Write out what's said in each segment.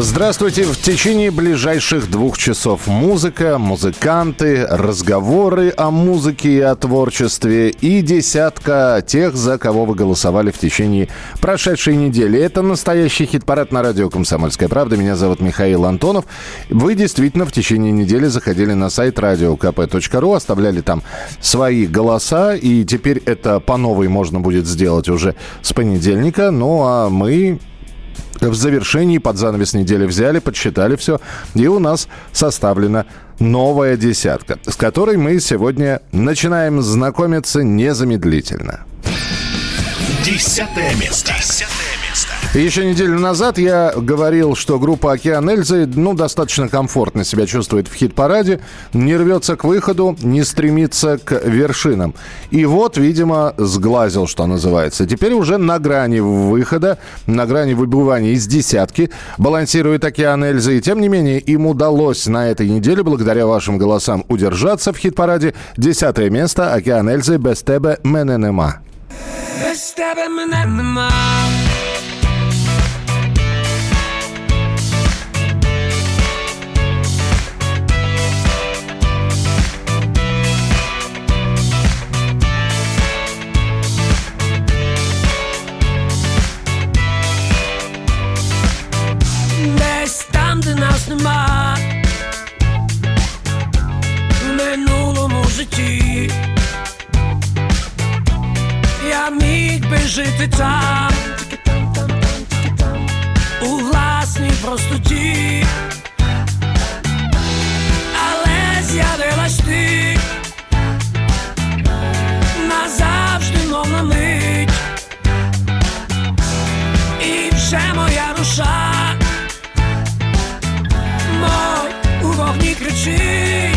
Здравствуйте. В течение ближайших двух часов музыка, музыканты, разговоры о музыке и о творчестве и десятка тех, за кого вы голосовали в течение прошедшей недели. Это настоящий хит-парад на радио «Комсомольская правда». Меня зовут Михаил Антонов. Вы действительно в течение недели заходили на сайт radiokp.ru, оставляли там свои голоса, и теперь это по новой можно будет сделать уже с понедельника. Ну а мы в завершении под занавес недели взяли, подсчитали все, и у нас составлена новая десятка, с которой мы сегодня начинаем знакомиться незамедлительно. Десятое место. Десятое. Еще неделю назад я говорил, что группа «Океан Эльзы» ну, достаточно комфортно себя чувствует в хит-параде, не рвется к выходу, не стремится к вершинам. И вот, видимо, сглазил, что называется. Теперь уже на грани выхода, на грани выбывания из десятки балансирует «Океан Эльзы». И тем не менее, им удалось на этой неделе, благодаря вашим голосам, удержаться в хит-параде. Десятое место «Океан Эльзы» «Без тебе мене нема». Без тебе мене. Там, де нас нема. В минулому житті. Я міг би жити там у власній простоті, але з'явилась ти назавжди, мов на мить, і вже моя душа, у вогні кричить,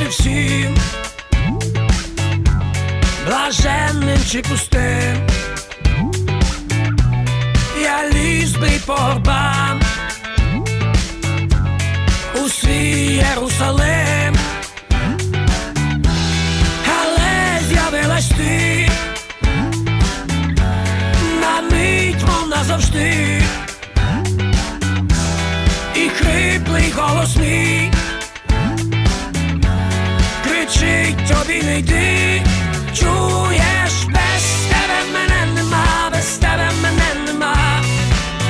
би всім. Блаженним чи пустим. Я ліз би по у свій Єрусалим, але з'явилась ти. На мить, мов назавжди, і хриплий голос мій тобі йди, чуєш, без тебе мене нема, без тебе мене нема,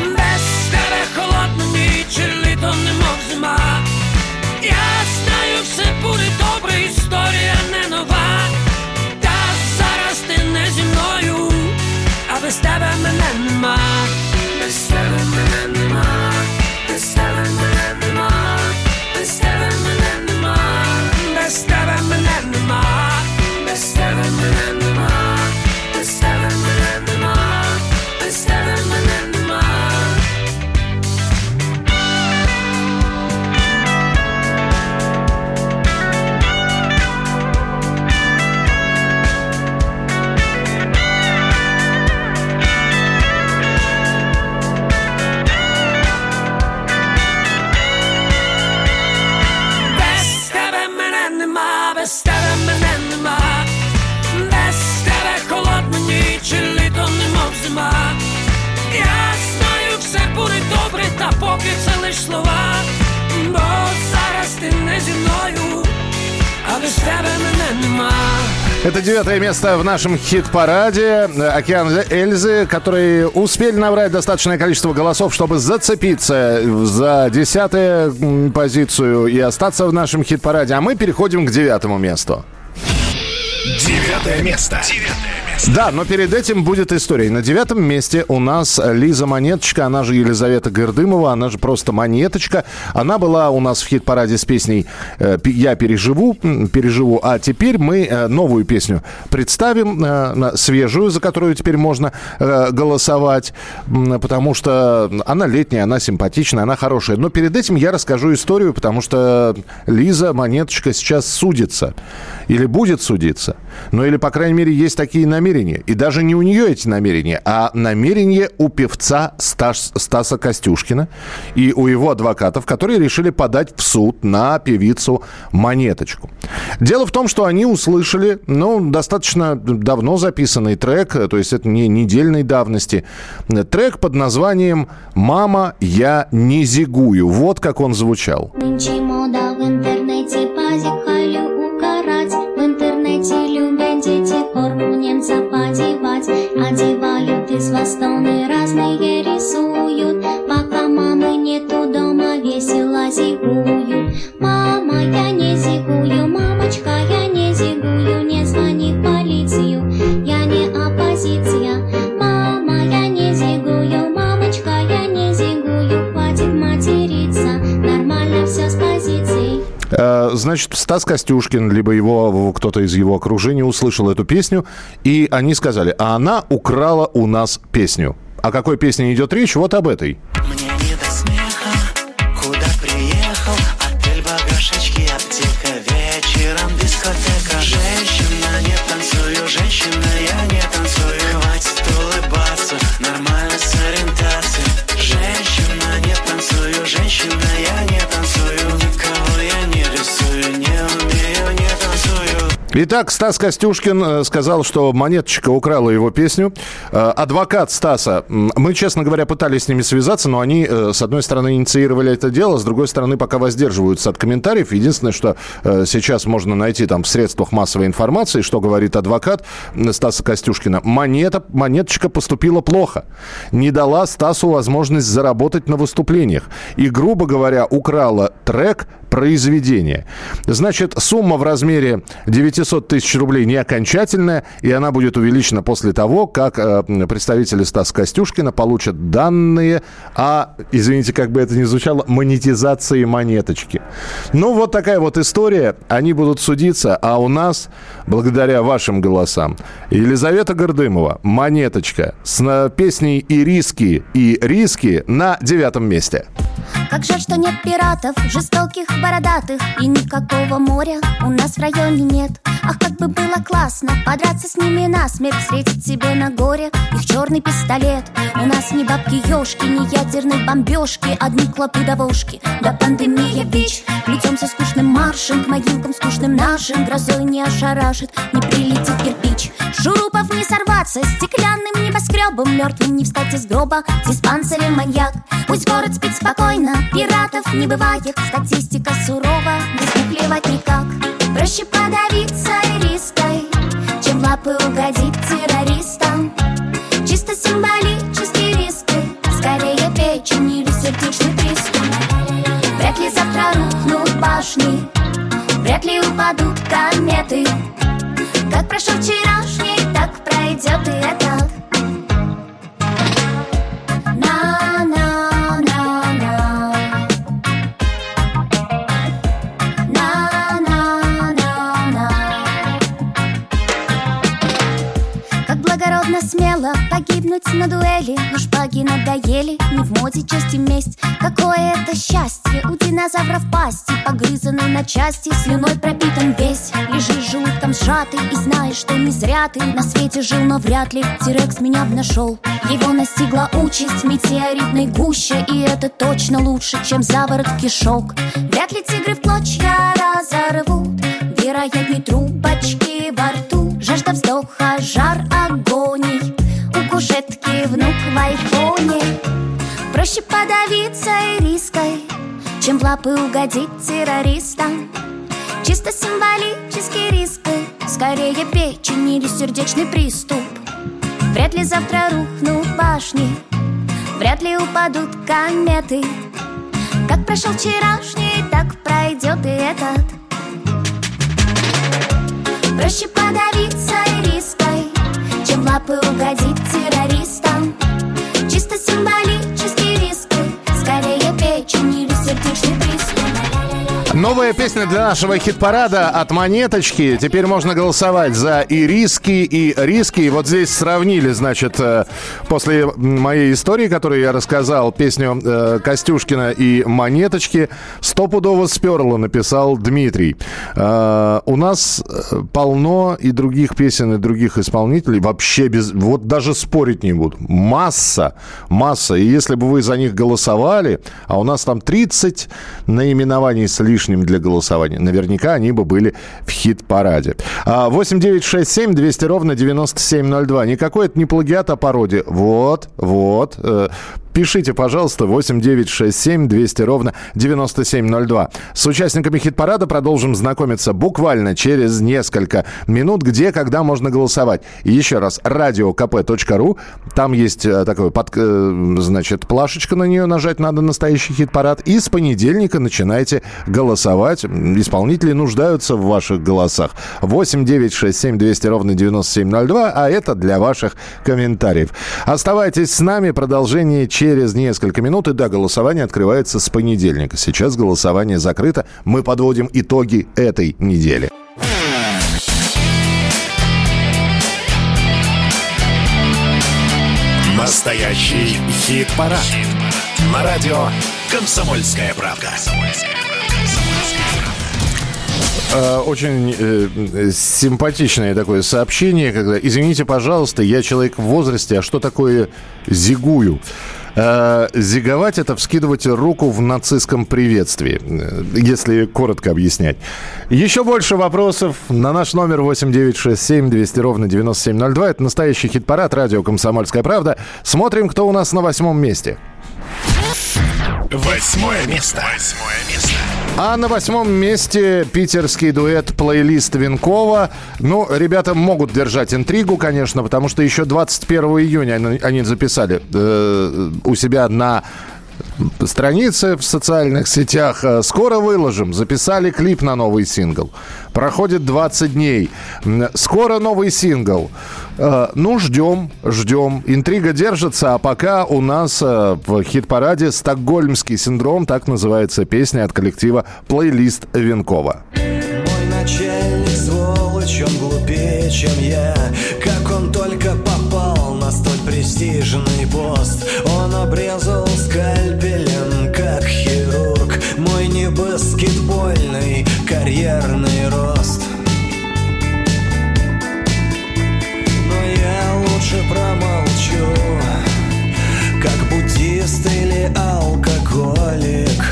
без тебе холодно ніч, літо немов зима. Я знаю, все буде добре, історія не Это девятое место в нашем хит-параде. «Океан Эльзы», которые успели набрать достаточное количество голосов, чтобы зацепиться за десятую позицию и остаться в нашем хит-параде. А мы переходим к девятому месту. Девятое место. Девятое да, но перед этим будет история. На девятом месте у нас Лиза Монеточка, она же Елизавета Гордымова, она же просто Монеточка. Она была у нас в хит-параде с песней э, «Я переживу», переживу, а теперь мы э, новую песню представим, э, свежую, за которую теперь можно голосовать, потому что она летняя, она симпатичная, она хорошая. Но перед этим я расскажу историю, потому что Лиза Монеточка сейчас судится. Или будет судиться. Ну или, по крайней мере, есть такие намерения намерения. И даже не у нее эти намерения, а намерения у певца Стас, Стаса Костюшкина и у его адвокатов, которые решили подать в суд на певицу Монеточку. Дело в том, что они услышали, ну, достаточно давно записанный трек, то есть это не недельной давности, трек под названием «Мама, я не зигую». Вот как он звучал. Нынче Вас тоны разные рисуют. Пока мамы нету дома весело зигуют. Мама, я не зигую, мамочка, я не зигую Не звони в полицию, я не оппозиция значит, Стас Костюшкин, либо его кто-то из его окружения услышал эту песню, и они сказали, а она украла у нас песню. О какой песне идет речь? Вот об этой. Мне Итак, Стас Костюшкин э, сказал, что Монеточка украла его песню. Э, Адвокат Стаса, мы, честно говоря, пытались с ними связаться, но они, э, с одной стороны, инициировали это дело, с другой стороны, пока воздерживаются от комментариев. Единственное, что сейчас можно найти там в средствах массовой информации, что говорит адвокат Стаса Костюшкина. Монета, Монеточка поступила плохо. Не дала Стасу возможность заработать на выступлениях. И, грубо говоря, украла трек произведение. Значит, сумма в размере 900 тысяч рублей не окончательная, и она будет увеличена после того, как э, представители Стаса Костюшкина получат данные о, извините, как бы это ни звучало, монетизации монеточки. Ну, вот такая вот история. Они будут судиться, а у нас, благодаря вашим голосам, Елизавета Гордымова, монеточка, с на- песней «И риски, и риски» на девятом месте. Как жаль, что нет пиратов, жестоких, бородатых И никакого моря у нас в районе нет. Ах, как бы было классно подраться с ними насмерть Встретить себе на горе их черный пистолет. У нас ни бабки ёшки, ни ядерной бомбежки Одни клопы-довошки, да пандемия бич Плетемся скучным маршем к могилкам скучным нашим Грозой не ошарашит, не прилетит кирпич. Шурупов не сорваться, стеклянным небоскребом Мертвым не встать из гроба, диспансере маньяк. Пусть город спит спокойно, пиратов не бывает Статистика сурова, не смухлевать никак. Проще подавиться риской, чем лапы угодить террористам. Чисто символический риски, скорее печень или сердечный приступ Вряд ли завтра рухнут башни, вряд ли упадут кометы. Как прошел вчерашний, погибнуть на дуэли Но шпаги надоели, не в моде честь и месть. Какое это счастье? У динозавров пасти Погрызанный на части, слюной пропитан весь. Лежишь желудком сжатый и знаешь, что не зря ты. На свете жил, но вряд ли Тирекс меня б нашел Его настигла участь в метеоритной гуще И это точно лучше, чем заворот кишок. Вряд ли тигры в клочья разорвут Вероятней трубочки во рту. Жажда вздоха, жар агоний У кушетки внук в айфоне Проще подавиться риской Чем в лапы угодить террористам. Чисто символический риск Скорее печень или сердечный приступ. Вряд ли завтра рухнут башни Вряд ли упадут кометы. Как прошел вчерашний, так пройдет и этот. Проще подавиться риской лапы угодить террористам. Чисто символические риски Скорее печень или сердечный приступ Новая песня для нашего хит-парада от Монеточки. Теперь можно голосовать за и риски, и риски. Вот здесь сравнили, значит, э, после моей истории, которую я рассказал, песню э, Костюшкина и Монеточки, стопудово сперло, написал Дмитрий. Э, у нас полно и других песен, и других исполнителей. Вообще без... Вот даже спорить не буду. Масса, масса. И если бы вы за них голосовали, а у нас там 30 наименований с лишним лишним для голосования. Наверняка они бы были в хит-параде. 8 9 6 7 200 ровно 9702. Никакой это не плагиат, а пародия. Вот, вот. Пишите, пожалуйста, 8 9 6 7 200 ровно 9702. С участниками хит-парада продолжим знакомиться буквально через несколько минут, где, когда можно голосовать. еще раз, radiokp.ru, там есть э, такой, под, э, значит, плашечка на нее нажать надо, настоящий хит-парад. И с понедельника начинайте голосовать. Исполнители нуждаются в ваших голосах. 8 9 6 7 200 ровно 9702, а это для ваших комментариев. Оставайтесь с нами, продолжение через несколько минут. И да, голосование открывается с понедельника. Сейчас голосование закрыто. Мы подводим итоги этой недели. Настоящий хит-парад. Хит На радио «Комсомольская правка». Э, очень э, симпатичное такое сообщение, когда «Извините, пожалуйста, я человек в возрасте, а что такое зигую?» Э, зиговать – это вскидывать руку в нацистском приветствии, э, если коротко объяснять. Еще больше вопросов на наш номер 8967 200 ровно 9702. Это настоящий хит-парад радио «Комсомольская правда». Смотрим, кто у нас на восьмом месте. Восьмое место. Восьмое место. А на восьмом месте питерский дуэт плейлист Винкова. Ну, ребята могут держать интригу, конечно, потому что еще 21 июня они, записали э, у себя на страницы в социальных сетях. Э, скоро выложим. Записали клип на новый сингл. Проходит 20 дней. Скоро новый сингл. Э, ну, ждем, ждем. Интрига держится, а пока у нас э, в хит-параде «Стокгольмский синдром», так называется песня от коллектива «Плейлист Венкова». Мой начальник сволочь, он глупее, чем я Как он только попал на столь престижный пост Он обрезал карьерный рост. Но я лучше промолчу. Как буддист или алкоголик.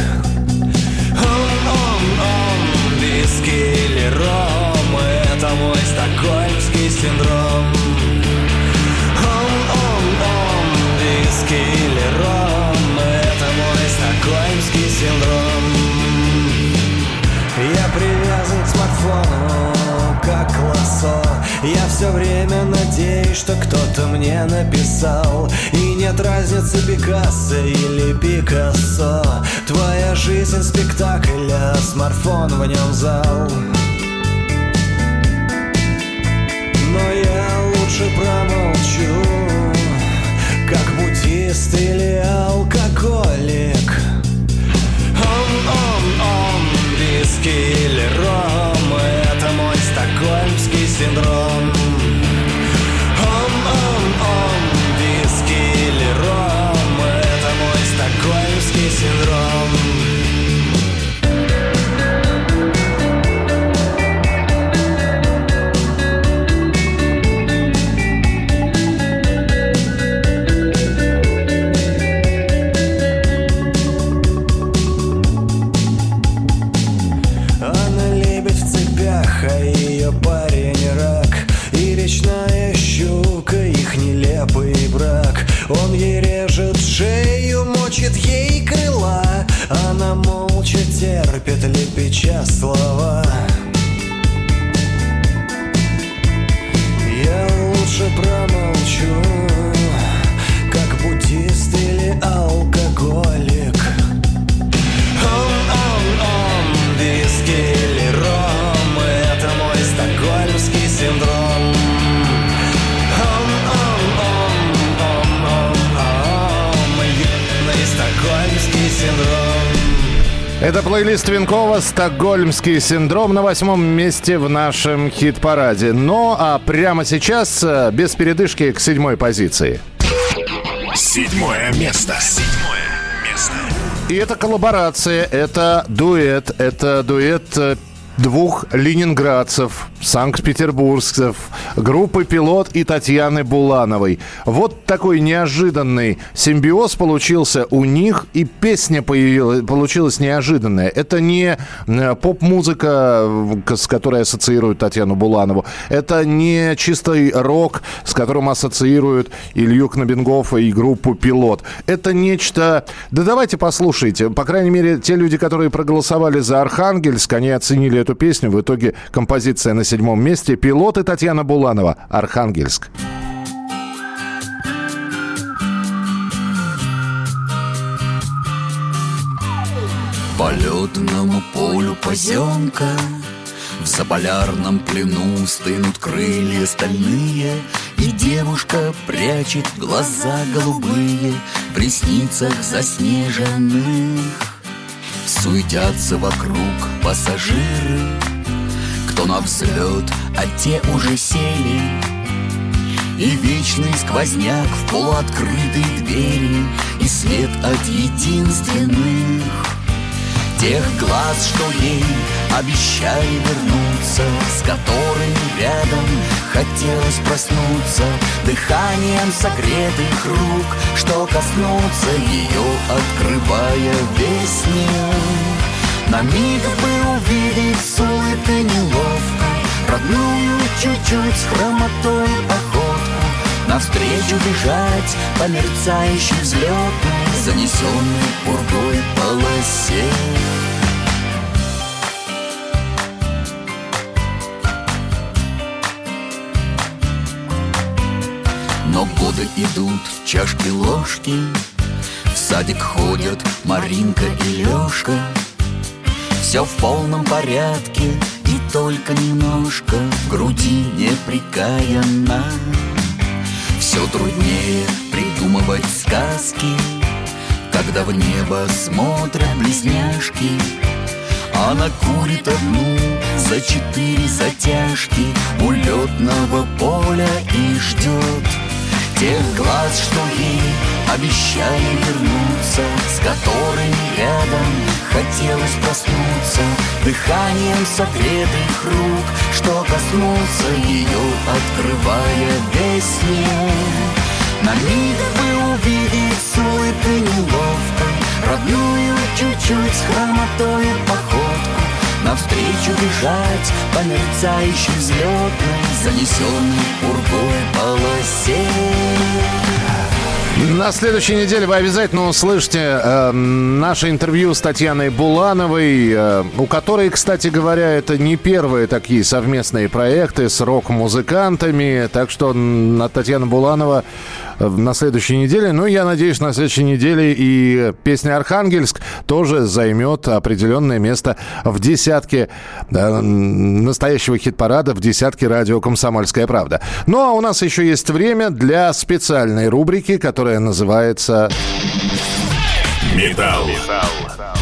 Он, он, он, виски или ром. Это мой стокгольмский синдром. Он, он, он, виски или ром. Это мой стокгольмский синдром смартфону, как лосо. Я все время надеюсь, что кто-то мне написал. И нет разницы Пикассо или Пикассо. Твоя жизнь спектакль, а смартфон в нем зал. Но я лучше промолчу Как буддист или алкоголик. Он, виски или стокгольмский синдром Это плейлист Винкова «Стокгольмский синдром» на восьмом месте в нашем хит-параде. Ну, а прямо сейчас, э, без передышки, к седьмой позиции. Седьмое место. Седьмое место. И это коллаборация, это дуэт, это дуэт э, двух ленинградцев, санкт-петербургцев, группы «Пилот» и Татьяны Булановой. Вот такой неожиданный симбиоз получился у них, и песня появилась, получилась неожиданная. Это не э, поп-музыка, с которой ассоциируют Татьяну Буланову. Это не чистый рок, с которым ассоциируют Илью Кнобингофа и группу «Пилот». Это нечто... Да давайте послушайте. По крайней мере, те люди, которые проголосовали за «Архангельск», они оценили эту песню. В итоге композиция на седьмом месте. «Пилот» и Татьяна Буланова. «Архангельск». По летному полю поземка В заполярном плену стынут крылья стальные И девушка прячет глаза голубые В ресницах заснеженных Суетятся вокруг пассажиры Кто на взлет, а те уже сели. И вечный сквозняк в полуоткрытой двери И свет от единственных Тех глаз, что ей обещали вернуться С которыми рядом хотелось проснуться. Дыханием согретых рук Что коснуться ее, открывая весь мир На миг бы увидеть с улыбкой неловко Родную чуть-чуть с хромотой походку. Навстречу бежать по мерцающей взлетной Занесенной пургой полосе. Но годы идут, чашки, ложки. В садик ходят Маринка и Лешка Все в полном порядке И только немножко В груди неприкаянно. Все труднее придумывать сказки Когда в небо смотрят близняшки. Она курит одну за четыре затяжки У летного поля и ждет Тех глаз, что ей обещали вернуться С которыми рядом хотелось проснуться. Дыханием согретых рук Что коснуться ее, открывая весь мир. На миг бы увидеть с улыбкой неловкой Родную чуть-чуть с хромотой походку Навстречу бежать по мерцающей взлетной Занесенной пургой полосе На следующей неделе вы обязательно услышите э, наше интервью с Татьяной Булановой, э, у которой, кстати говоря, это не первые такие совместные проекты с рок-музыкантами. Так что на Татьяна Буланова на следующей неделе, ну, я надеюсь, на следующей неделе и песня «Архангельск» тоже займет определенное место в десятке э, настоящего хит-парада, в десятке радио «Комсомольская правда». Ну, а у нас еще есть время для специальной рубрики, которая называется Металл.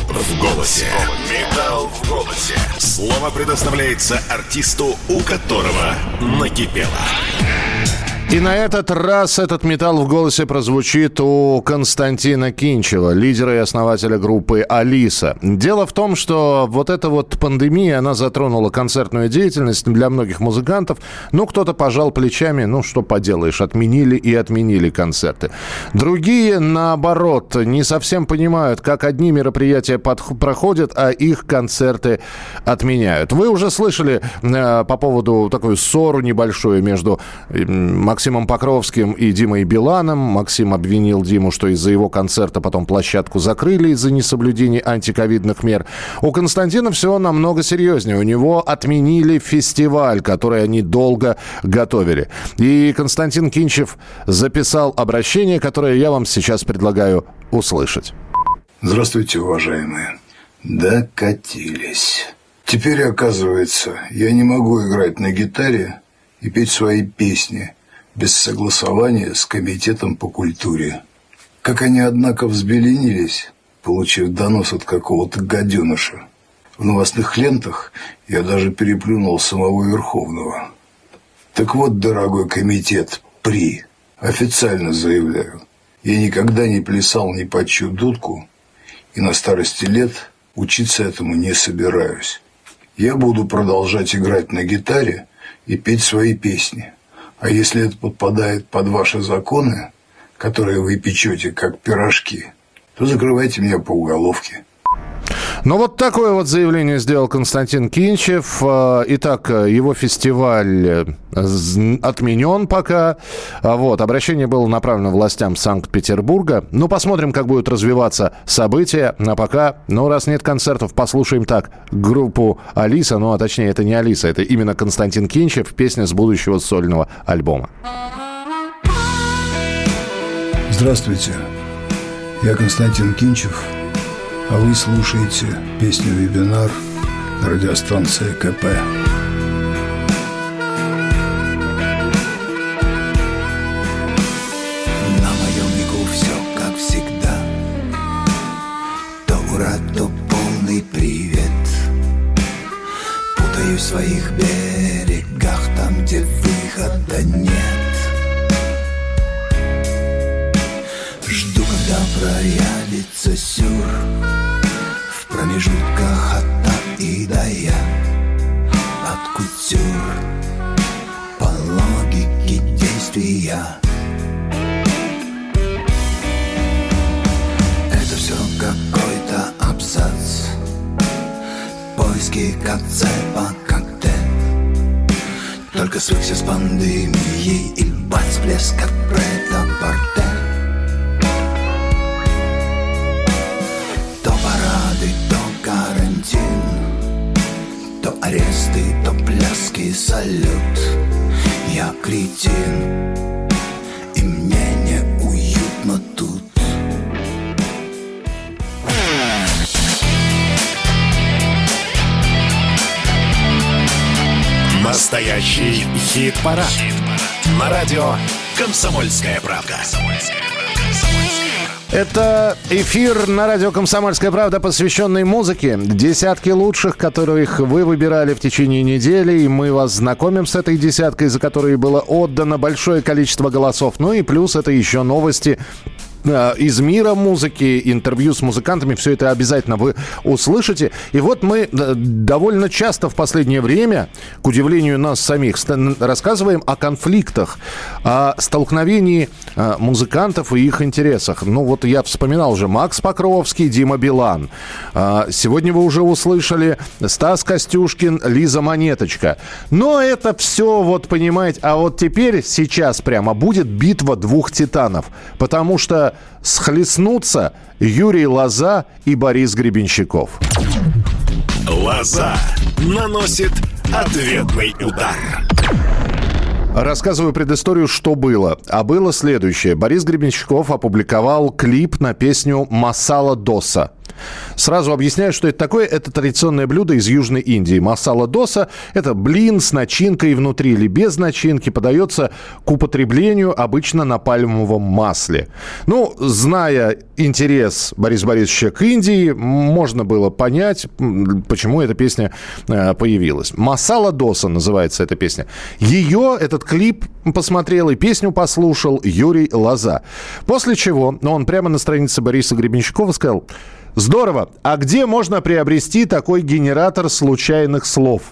В голосе. Металл в голосе. Слово предоставляется артисту, у которого накипело. И на этот раз этот металл в голосе прозвучит у Константина Кинчева, лидера и основателя группы «Алиса». Дело в том, что вот эта вот пандемия, она затронула концертную деятельность для многих музыкантов. Ну, кто-то пожал плечами, ну, что поделаешь, отменили и отменили концерты. Другие, наоборот, не совсем понимают, как одни мероприятия проходят, а их концерты отменяют. Вы уже слышали э, по поводу такую ссору небольшую между э, Максимом Покровским и Димой Биланом. Максим обвинил Диму, что из-за его концерта потом площадку закрыли из-за несоблюдения антиковидных мер. У Константина все намного серьезнее. У него отменили фестиваль, который они долго готовили. И Константин Кинчев записал обращение, которое я вам сейчас предлагаю услышать. Здравствуйте, уважаемые. Докатились. Теперь, оказывается, я не могу играть на гитаре и петь свои песни без согласования с Комитетом по культуре. Как они, однако, взбеленились, получив донос от какого-то гаденыша. В новостных лентах я даже переплюнул самого Верховного. Так вот, дорогой комитет, при, официально заявляю, я никогда не плясал ни под чью дудку и на старости лет учиться этому не собираюсь. Я буду продолжать играть на гитаре и петь свои песни. А если это подпадает под ваши законы, которые вы печете как пирожки, то закрывайте меня по уголовке. Ну, вот такое вот заявление сделал Константин Кинчев. А, итак, его фестиваль э, отменен пока. А вот, обращение было направлено властям Санкт-Петербурга. Ну, посмотрим, как будут развиваться события. А пока, ну, раз нет концертов, послушаем так группу Алиса. Ну, а точнее, это не Алиса, это именно Константин Кинчев, песня с будущего сольного альбома. Здравствуйте, я Константин Кинчев – а вы слушаете песню «Вебинар» на радиостанции КП. На моем веку все как всегда. То ура, то полный привет. Путаюсь в своих берегах Там, где выхода нет. Жду, когда проявится сюр промежутках от та и до я От кутюр по логике действия. Это все какой-то абзац. Поиски концепа коктейль Только свыкся с пандемией И бац, блеск от претапорте аресты, то пляски, салют Я кретин, и мне не уютно тут Настоящий хит-парад. Хит На радио «Комсомольская правка». «Комсомольская правка». Это эфир на радио «Комсомольская правда», посвященный музыке. Десятки лучших, которых вы выбирали в течение недели. И мы вас знакомим с этой десяткой, за которой было отдано большое количество голосов. Ну и плюс это еще новости из мира музыки, интервью с музыкантами, все это обязательно вы услышите. И вот мы э, довольно часто в последнее время, к удивлению нас самих, рассказываем о конфликтах, о столкновении э, музыкантов и их интересах. Ну вот я вспоминал уже Макс Покровский, Дима Билан. Сегодня вы уже услышали Стас Костюшкин, Лиза Монеточка. Но это все, вот понимаете, а вот теперь, сейчас прямо будет битва двух титанов. Потому что схлестнутся Юрий Лоза и Борис Гребенщиков. Лоза наносит ответный удар. Рассказываю предысторию, что было. А было следующее. Борис Гребенщиков опубликовал клип на песню «Масала Доса». Сразу объясняю, что это такое. Это традиционное блюдо из Южной Индии. Масала доса – это блин с начинкой внутри или без начинки. Подается к употреблению обычно на пальмовом масле. Ну, зная интерес Бориса Борисовича к Индии, можно было понять, почему эта песня э, появилась. «Масала доса» называется эта песня. Ее, этот клип, посмотрел и песню послушал Юрий Лоза. После чего он прямо на странице Бориса Гребенщикова сказал – Здорово. А где можно приобрести такой генератор случайных слов?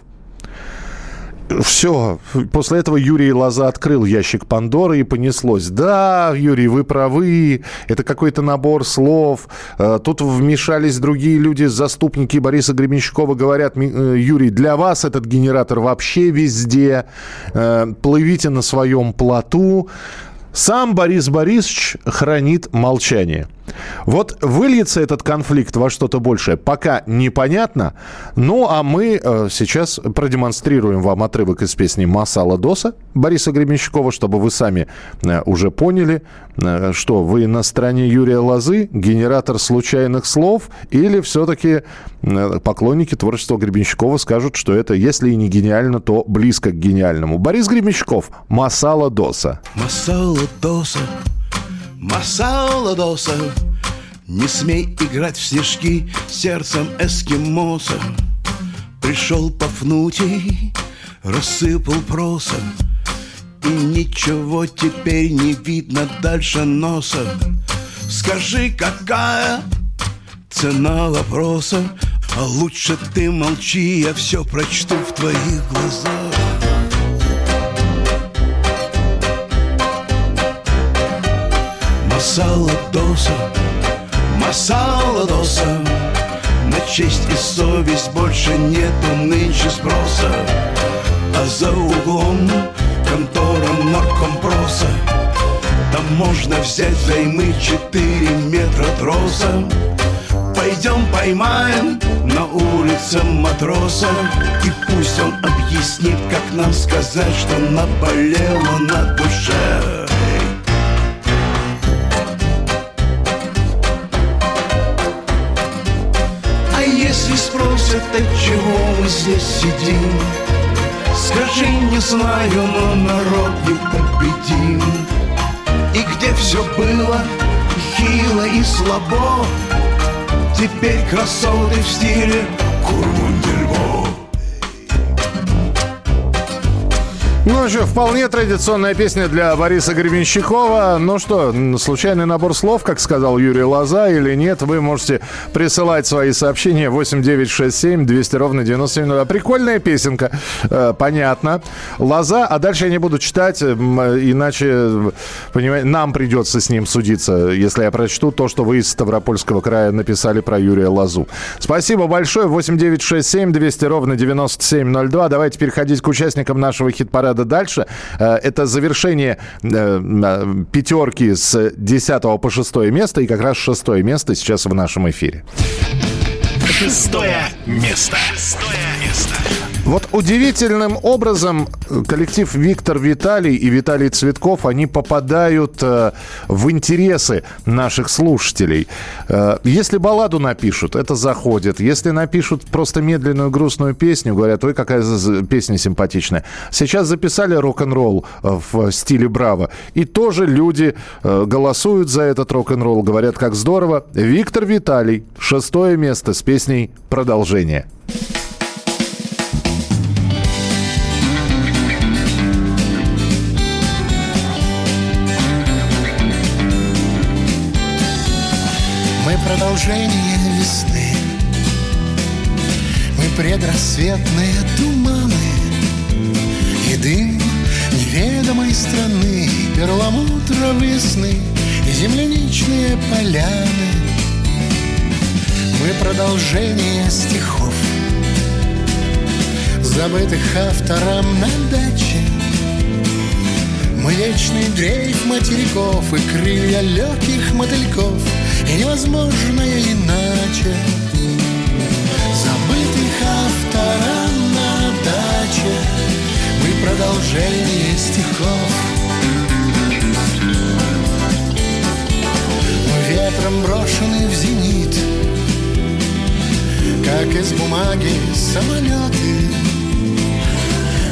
Все. После этого Юрий Лоза открыл ящик Пандоры и понеслось. Да, Юрий, вы правы. Это какой-то набор слов. Э, Тут вмешались другие люди, заступники Бориса Гребенщикова. Говорят, «Ми- э, Юрий, для вас этот генератор вообще везде. Э, Плывите на своем плоту. Сам Борис Борисович хранит молчание. Вот выльется этот конфликт во что-то большее, пока непонятно. Ну, а мы э, сейчас продемонстрируем вам отрывок из песни «Масала Доса» Бориса Гребенщикова, чтобы вы сами э, уже поняли, э, что вы на стороне Юрия Лозы, генератор случайных слов, или все-таки э, поклонники творчества Гребенщикова скажут, что это, если и не гениально, то близко к гениальному. Борис Гребенщиков «Масала Доса». Масала доса, масала доса Не смей играть в снежки сердцем эскимоса Пришел Пафнутий, рассыпал проса И ничего теперь не видно дальше носа. Скажи, какая цена вопроса? А лучше ты молчи, я все прочту в твоих глазах Масала доса, масала доса. На честь и совесть больше нету нынче спроса. А за углом контора наркомпроса. Там можно взять займы 4 метра троса. Пойдем поймаем на улице матроса. И пусть он объяснит, как нам сказать, что наболело на душе от чего мы здесь сидим? Скажи, не знаю, но народ не победим. И где все было хило и слабо Теперь красоты в стиле Курмундельбо Ну что, вполне традиционная песня для Бориса Гребенщикова. Ну что, случайный набор слов, как сказал Юрий Лоза, или нет, вы можете присылать свои сообщения 8967 200 ровно 9702. Прикольная песенка, э, понятно. Лоза, а дальше я не буду читать, м, иначе, понимаете, нам придется с ним судиться, если я прочту то, что вы из Ставропольского края написали про Юрия Лозу. Спасибо большое. 8967 200 ровно 9702. Давайте переходить к участникам нашего хит-парада дальше. Э, Это завершение э, пятерки с 10 по 6 место. И как раз шестое место сейчас в нашем эфире. Шестое место. Шестое. Вот удивительным образом э, коллектив Виктор Виталий и Виталий Цветков, они попадают э, в интересы наших слушателей. Э, если балладу напишут, это заходит. Если напишут просто медленную грустную песню, говорят, ой, какая песня симпатичная. Сейчас записали рок-н-ролл в стиле Браво. И тоже люди голосуют за этот рок-н-ролл, говорят, как здорово. Виктор Виталий, шестое место с песней «Продолжение». Предрассветные туманы И дым неведомой страны Перламутровые сны И земляничные поляны. Мы продолжение стихов Забытых автором на даче. Мы вечный дрейф материков и крылья легких мотыльков И невозможное иначе автором на даче Мы продолжение стихов. Мы ветром брошены в зенит Как из бумаги самолеты.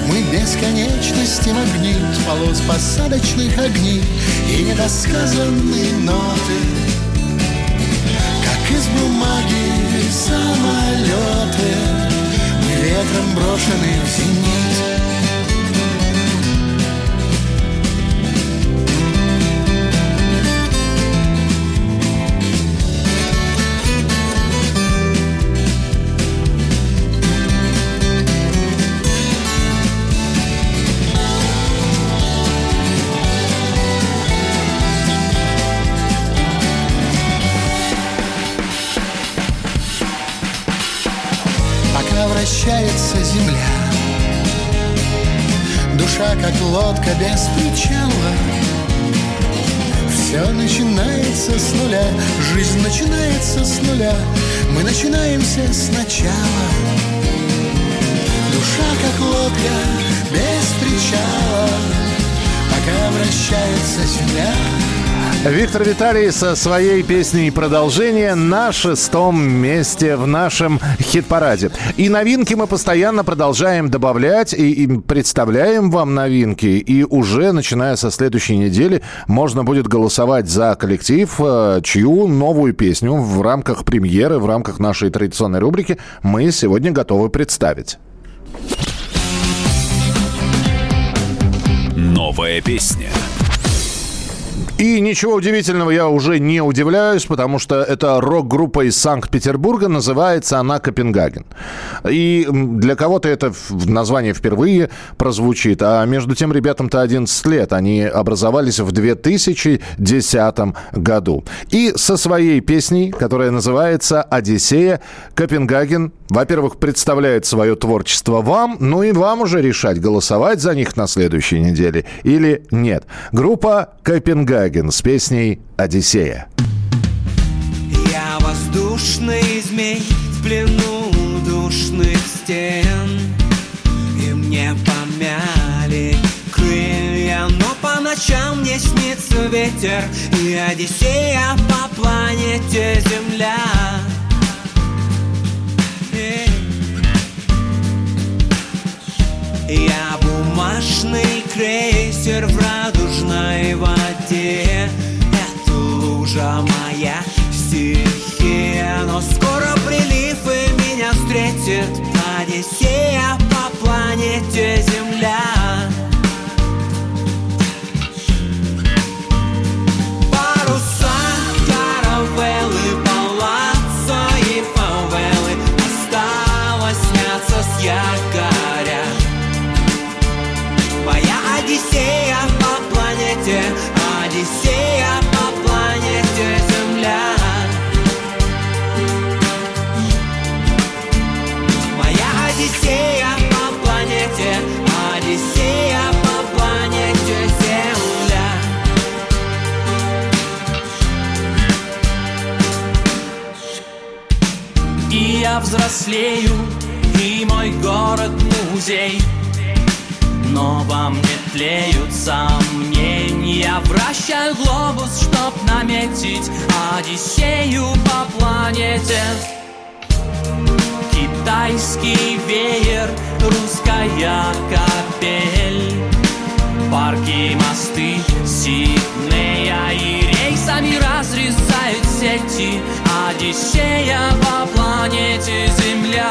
Мы бесконечности магнит полос посадочных огней и недосказанные ноты. Как из бумаги самолеты, ветром брошены в зенит. Душа, как лодка без причала. Все начинается с нуля, жизнь начинается с нуля, мы начинаемся сначала. Душа, как лодка без причала, пока вращается земля. Виктор Виталий со своей песней «Продолжение» на шестом месте в нашем хит-параде. И новинки мы постоянно продолжаем добавлять и, и представляем вам новинки. И уже, начиная со следующей недели, можно будет голосовать за коллектив, э, чью новую песню в рамках премьеры, в рамках нашей традиционной рубрики мы сегодня готовы представить. Новая песня. И ничего удивительного я уже не удивляюсь, потому что это рок-группа из Санкт-Петербурга, называется она «Копенгаген». И для кого-то это название впервые прозвучит, а между тем ребятам-то 11 лет, они образовались в 2010 году. И со своей песней, которая называется «Одиссея», Копенгаген, во-первых, представляет свое творчество вам, ну и вам уже решать, голосовать за них на следующей неделе или нет. Группа «Копенгаген» с песней «Одиссея». Я воздушный змей в плену душных стен И мне помяли крылья Но по ночам мне снится ветер И Одиссея по планете Земля Эй. Я бумажный крейсер в радужной воде. Это лужа моя стихия Но скоро прилив и меня встретит Одиссея по планете Земля взрослею, и мой город музей. Но во мне тлеют сомнения. Вращаю глобус, чтоб наметить Одиссею по планете. Китайский веер, русская капель. Парки, мосты, Сиднея. И рейсами разрезают сети Одиссея по планете Земля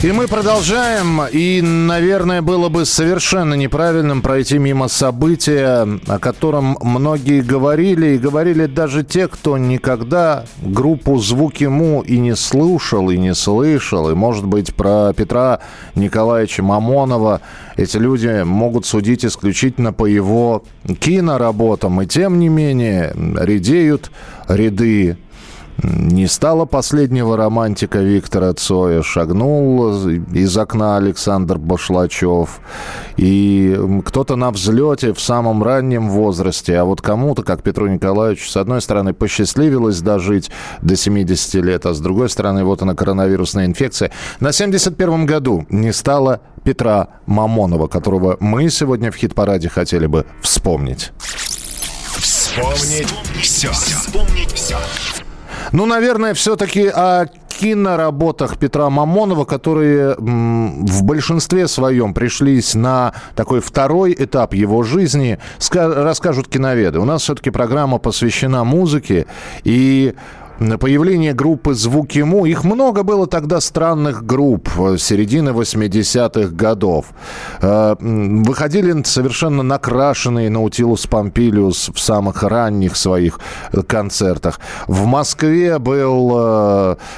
И мы продолжаем. И, наверное, было бы совершенно неправильным пройти мимо события, о котором многие говорили. И говорили даже те, кто никогда группу «Звуки Му» и не слушал, и не слышал. И, может быть, про Петра Николаевича Мамонова эти люди могут судить исключительно по его киноработам. И, тем не менее, редеют ряды Не стало последнего романтика Виктора Цоя. Шагнул из окна Александр Башлачев. И кто-то на взлете в самом раннем возрасте. А вот кому-то, как Петру Николаевичу, с одной стороны, посчастливилось дожить до 70 лет, а с другой стороны, вот она, коронавирусная инфекция. На 71-м году не стало Петра Мамонова, которого мы сегодня в хит-параде хотели бы вспомнить. Вспомнить все. Вспомнить все. Ну, наверное, все-таки о киноработах Петра Мамонова, которые в большинстве своем пришлись на такой второй этап его жизни, ска- расскажут киноведы. У нас все-таки программа посвящена музыке, и появление группы «Звуки Му». Их много было тогда странных групп э, середины 80-х годов. Э, Выходили совершенно накрашенные Наутилус Помпилиус в самых ранних своих э, концертах. В Москве был...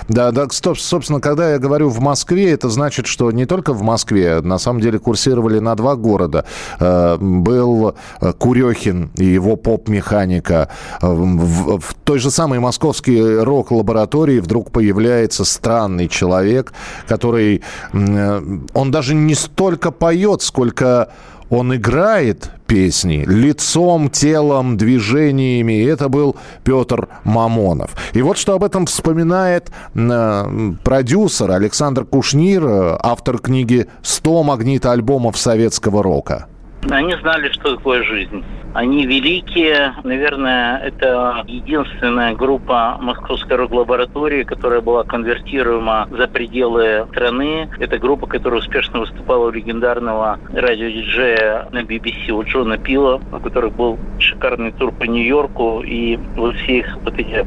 Да, да, стоп, собственно, когда я говорю «в Москве», это значит, что не только в Москве, на самом деле курсировали на два города. Был Курехин и его поп-механика. В той же самой московской рок-лаборатории вдруг появляется странный человек, который... э, Он даже не столько поет, сколько он играет песни лицом, телом, движениями. Это был Петр Мамонов. И вот что об этом вспоминает э, продюсер Александр Кушнир, э, автор книги «100 магнитоальбомов советского рока». Они знали, что такое жизнь. Они великие. Наверное, это единственная группа Московской рок-лаборатории, которая была конвертируема за пределы страны. Это группа, которая успешно выступала у легендарного радиодиджея на BBC у Джона Пила, у которых был шикарный тур по Нью-Йорку и во все их вот эти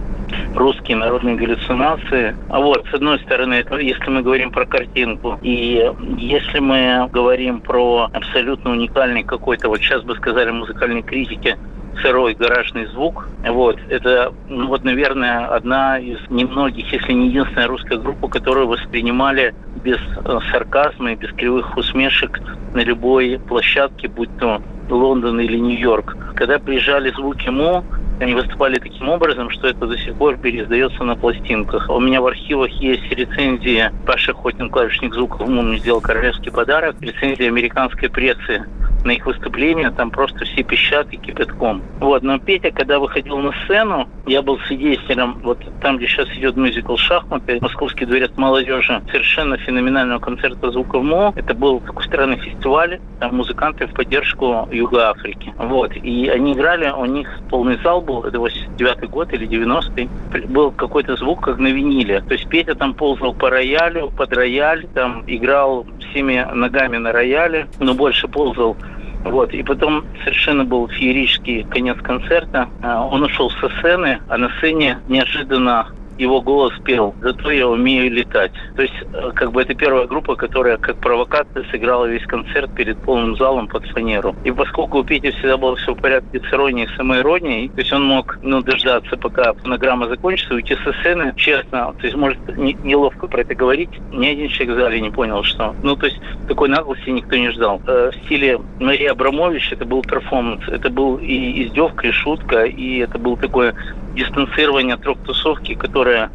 русские народные галлюцинации. А вот, с одной стороны, это если мы говорим про картинку, и если мы говорим про абсолютно уникальный какой-то, вот сейчас бы сказали музыкальной критики, сырой гаражный звук. Вот. Это, ну, вот, наверное, одна из немногих, если не единственная русская группа, которую воспринимали без э, сарказма и без кривых усмешек на любой площадке, будь то Лондон или Нью-Йорк. Когда приезжали звуки Мо, они выступали таким образом, что это до сих пор переиздается на пластинках. У меня в архивах есть рецензия Паша Хотин, клавишник звуков МУ, мне сделал королевский подарок, рецензия американской прессы на их выступления, там просто все пищат и кипятком. Вот, но Петя, когда выходил на сцену, я был свидетелем, вот там, где сейчас идет мюзикл «Шахматы», Московский дворец молодежи, совершенно феноменального концерта звуков МО. Это был такой странный фестиваль, там музыканты в поддержку Юга Африки. Вот, и они играли, у них полный зал был, это 89 год или 90-й, был какой-то звук, как на виниле. То есть Петя там ползал по роялю, под рояль, там играл всеми ногами на рояле, но больше ползал вот, и потом совершенно был феерический конец концерта. А, Он ушел со сцены, а на сцене неожиданно его голос пел «Зато я умею летать». То есть, э, как бы это первая группа, которая как провокация сыграла весь концерт перед полным залом под фанеру. И поскольку у Пети всегда было все в порядке с иронией, самоиронией, то есть он мог ну, дождаться, пока фонограмма закончится, уйти со сцены, честно, то есть, может, не- неловко про это говорить, ни один человек в зале не понял, что... Ну, то есть, такой наглости никто не ждал. Э, В стиле Марина Абрамович это был перформанс, это был и издевка, и шутка, и это был такое дистанцирование от рок-тусовки, которая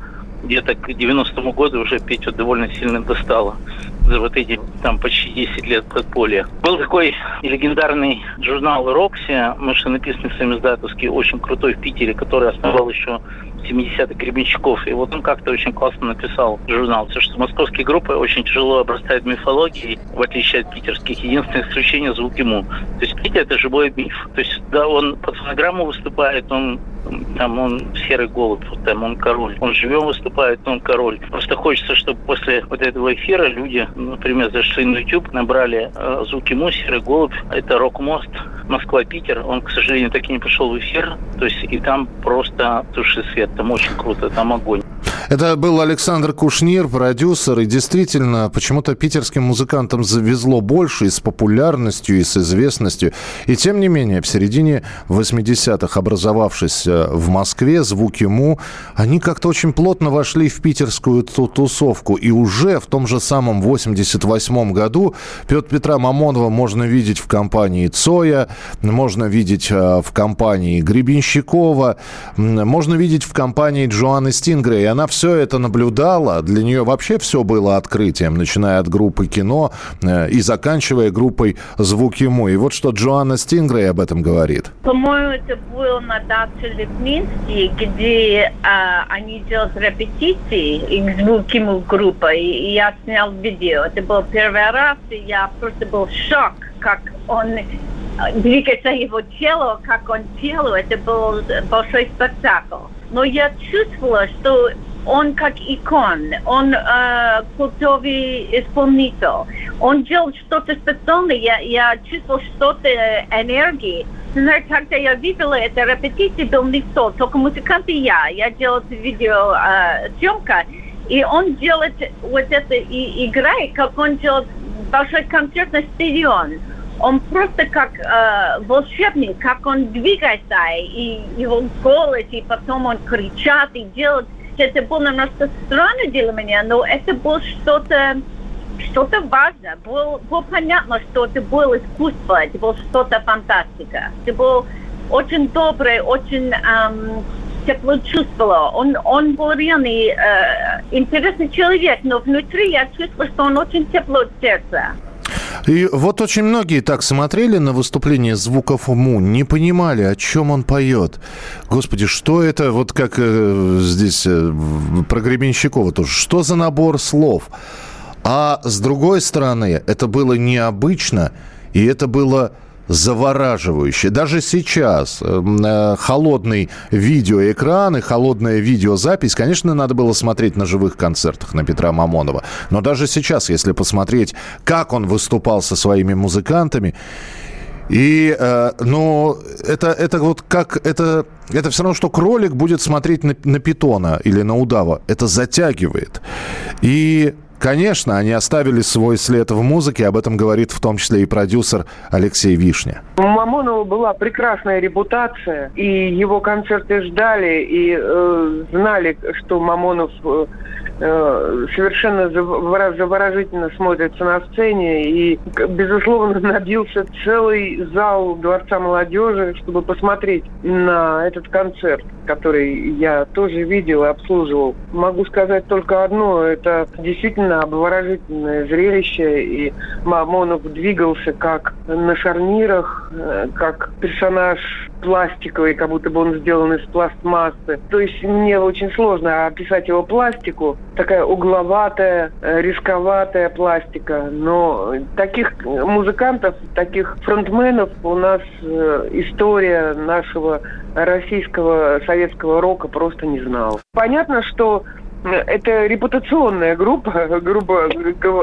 где-то к 90-му году уже Петю довольно сильно достала за вот эти там почти 10 лет подполья. Был такой легендарный журнал «Рокси», машинописный самиздатовский, очень крутой в Питере, который основал еще 70-х Гребенщиков. И вот он как-то очень классно написал журнал. Все, что московские группы очень тяжело обрастают мифологией, в отличие от питерских. Единственное исключение – звук ему. То есть Питер – это живой миф. То есть, да, он под фонограмму выступает, он там он серый голубь, вот там он король. Он живем выступает, он король. Просто хочется, чтобы после вот этого эфира люди, например, зашли на YouTube, набрали э, звуки му, серый голубь, это рок-мост, Москва-Питер. Он, к сожалению, так и не пошел в эфир. То есть и там просто туши свет, там очень круто, там огонь. Это был Александр Кушнир, продюсер. И действительно, почему-то питерским музыкантам завезло больше и с популярностью, и с известностью. И тем не менее, в середине 80-х, образовавшись э, в Москве, звуки Му, они как-то очень плотно вошли в питерскую тусовку. И уже в том же самом 88 году Петр Петра Мамонова можно видеть в компании Цоя, можно видеть э, в компании Гребенщикова, можно видеть в компании Джоанны Стингрей. Она все это наблюдала. Для нее вообще все было открытием, начиная от группы кино э, и заканчивая группой «Звук ему». И вот что Джоанна Стингрей об этом говорит. По-моему, это было на даче Лепнинский, где а, они делали репетиции и звук ему группа, и, и я снял видео. Это был первый раз, и я просто был в шок, как он двигается его тело, как он тело. Это был большой спектакль. Но я чувствовала, что он как икон, он э, культовый исполнитель. Он делал что-то специальное, я, я чувствовал что-то энергии. Знаешь, когда я видела это репетиции, был никто, только музыкант и я. Я делала видео э, съемка, и он делает вот это и играет, как он делает большой концерт на стадион он просто как э, волшебник, как он двигается, и его голос, и потом он кричат и делает. Это было немножко странно для меня, но это было что-то что-то важное. Было, было понятно, что это было искусство, это было что-то фантастика. Это был очень добрый, очень эм, тепло чувствовала. Он, он был реальный э, интересный человек, но внутри я чувствовала, что он очень тепло от сердца. И вот очень многие так смотрели на выступление звуков Му, не понимали, о чем он поет. Господи, что это, вот как э, здесь э, про Гребенщикова тоже, что за набор слов? А с другой стороны, это было необычно, и это было завораживающе. Даже сейчас э, холодный видеоэкран и холодная видеозапись, конечно, надо было смотреть на живых концертах на Петра Мамонова. Но даже сейчас, если посмотреть, как он выступал со своими музыкантами, и, э, ну, это, это вот как, это, это все равно, что кролик будет смотреть на, на питона или на удава. Это затягивает. И Конечно, они оставили свой след в музыке, об этом говорит в том числе и продюсер Алексей Вишня. У Мамонова была прекрасная репутация, и его концерты ждали, и э, знали, что Мамонов э, совершенно заворожительно смотрится на сцене и, безусловно, набился целый зал Дворца молодежи, чтобы посмотреть на этот концерт, который я тоже видел и обслуживал. Могу сказать только одно, это действительно обворожительное зрелище, и Мамонов двигался как на шарнирах, э, как персонаж пластиковый, как будто бы он сделан из пластмассы. То есть мне очень сложно описать его пластику, такая угловатая, э, рисковатая пластика. Но таких музыкантов, таких фронтменов у нас э, история нашего российского советского рока просто не знала. Понятно, что это репутационная группа, грубо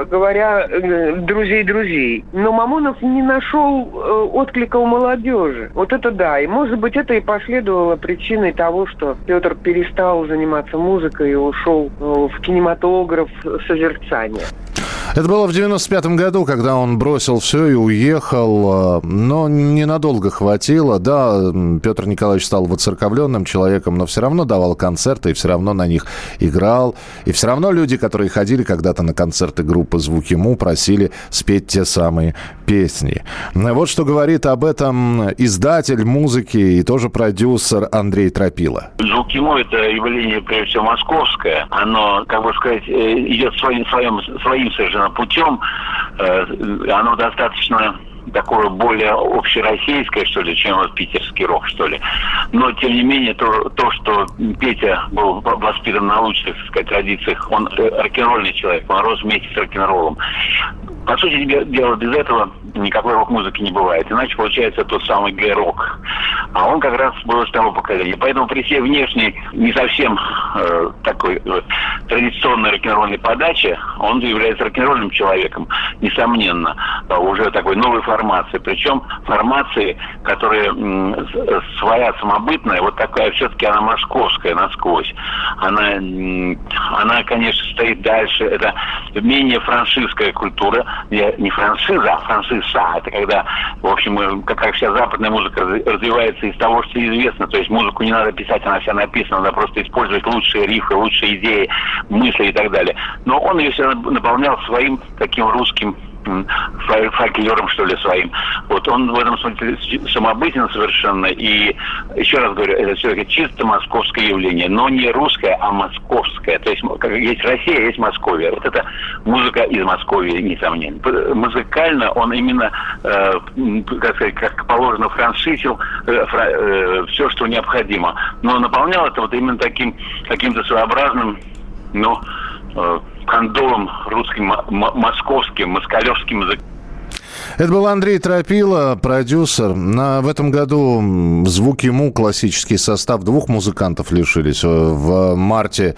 говоря, э, друзей-друзей. Но Мамонов не нашел э, отклика у молодежи. Вот это да. И, может быть, это и последовало причиной того, что Петр перестал заниматься музыкой и ушел э, в кинематограф созерцания. Это было в 95-м году, когда он бросил все и уехал, э, но ненадолго хватило. Да, Петр Николаевич стал воцерковленным человеком, но все равно давал концерты и все равно на них играл. И все равно люди, которые ходили когда-то на концерты группы «Звуки Му», просили спеть те самые песни. Вот что говорит об этом издатель музыки и тоже продюсер Андрей Тропила. «Звуки Му» — это явление, прежде всего, московское. Оно, как бы сказать, э, идет своим, своим, своим совершенно путем, э, оно достаточно такое более общероссийское, что ли, чем вот питерский рок, что ли. Но, тем не менее, то, то что Петя был воспитан на лучших, так сказать, традициях, он рок-н-ролльный человек, он рос вместе с рок-н-роллом. По сути дела, без этого никакой рок-музыки не бывает. Иначе получается тот самый гей-рок. А он как раз был из того поколения. Поэтому при всей внешней, не совсем э, такой э, традиционной рок-н-ролльной подаче, он является рок-н-ролльным человеком, несомненно, э, уже такой новой формации. Причем формации, которая с- своя самобытная, вот такая все-таки она московская насквозь. Она, м, она, конечно, стоит дальше. Это менее франшистская культура. Не, не франшиза, а франшиза. Это когда, в общем, э, как, как вся западная музыка раз- развивается из того, что известно. То есть музыку не надо писать, она вся написана. Надо просто использовать лучшие рифы, лучшие идеи, мысли и так далее. Но он ее все наполнял своим таким русским м, фа- фольклором, что ли, своим. Вот он в этом смысле самобытен совершенно. И еще раз говорю, это все-таки чисто московское явление, но не русское, а московское. То есть как есть Россия, есть Московия. Вот это музыка из Москвы, несомненно. Музыкально он именно, э, как сказать, как положено, франшизил все, что необходимо. Но наполнял это вот именно таким каким-то своеобразным, ну, э, кондолом русским, московским, москалевским языком. Это был Андрей Тропила, продюсер. На, в этом году звук ему, классический состав двух музыкантов лишились. Э, В марте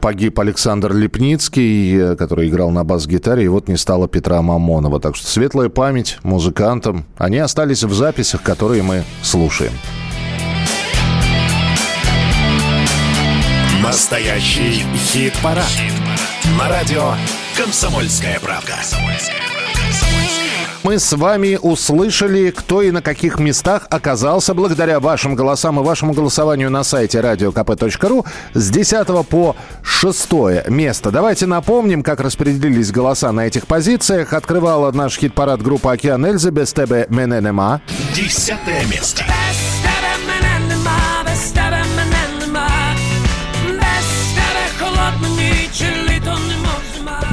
погиб Александр Лепницкий, э, который играл на бас-гитаре, и вот не стало Петра Мамонова. Так что светлая память музыкантам. Они остались в записях, которые мы слушаем. Настоящий хит-парад. На радио «Комсомольская правка». Мы с вами услышали, кто и на каких местах оказался благодаря вашим голосам и вашему голосованию на сайте radiokp.ru с 10 по 6 место. Давайте напомним, как распределились голоса на этих позициях. Открывала наш хит-парад группа «Океан Эльзы» без тебе мененема. Десятое место.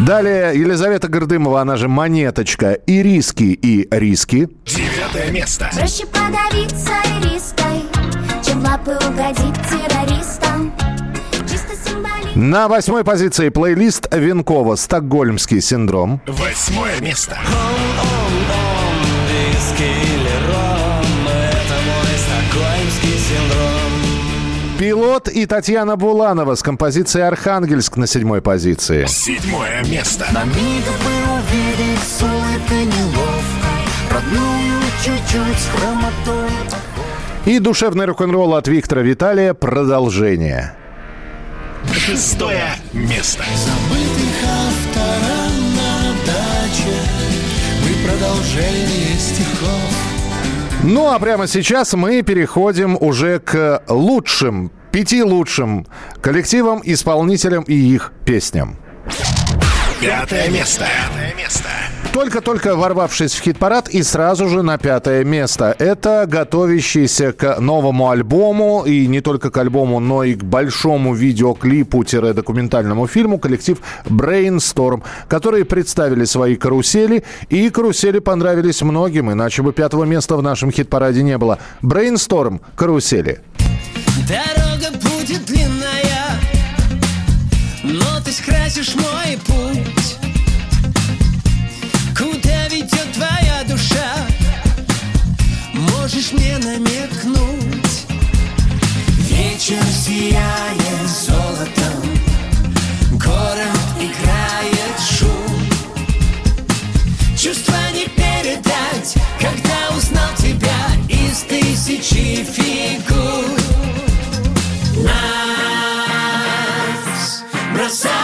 Далее Елизавета Гордымова, она же «Монеточка» и «Риски» и «Риски». Девятое место. Проще подавиться риской, чем лапы угодить террористам. На восьмой позиции плейлист Венкова «Стокгольмский синдром». Восьмое место. Виски или ром, Пилот и Татьяна Буланова с композицией «Архангельск» на седьмой позиции. Седьмое место. На миг бы увидеть с улыбкой неловкой Родную чуть-чуть с хромотой И душевный рок-н-ролл от Виктора Виталия «Продолжение». Шестое место. Забытых автора на даче Мы продолжение Ну а прямо сейчас мы переходим уже к лучшим, пяти лучшим коллективам, исполнителям и их песням. Пятое место. Пятое место. Только-только ворвавшись в хит-парад и сразу же на пятое место. Это готовящийся к новому альбому, и не только к альбому, но и к большому видеоклипу-документальному фильму коллектив Brainstorm, которые представили свои карусели, и карусели понравились многим, иначе бы пятого места в нашем хит-параде не было. Brainstorm, карусели. Дорога будет длинная, но ты скрасишь мой путь. Можешь мне намекнуть? Вечер сияет золотом, город играет шум. Чувства не передать, когда узнал тебя из тысячи фигур. Нас бросает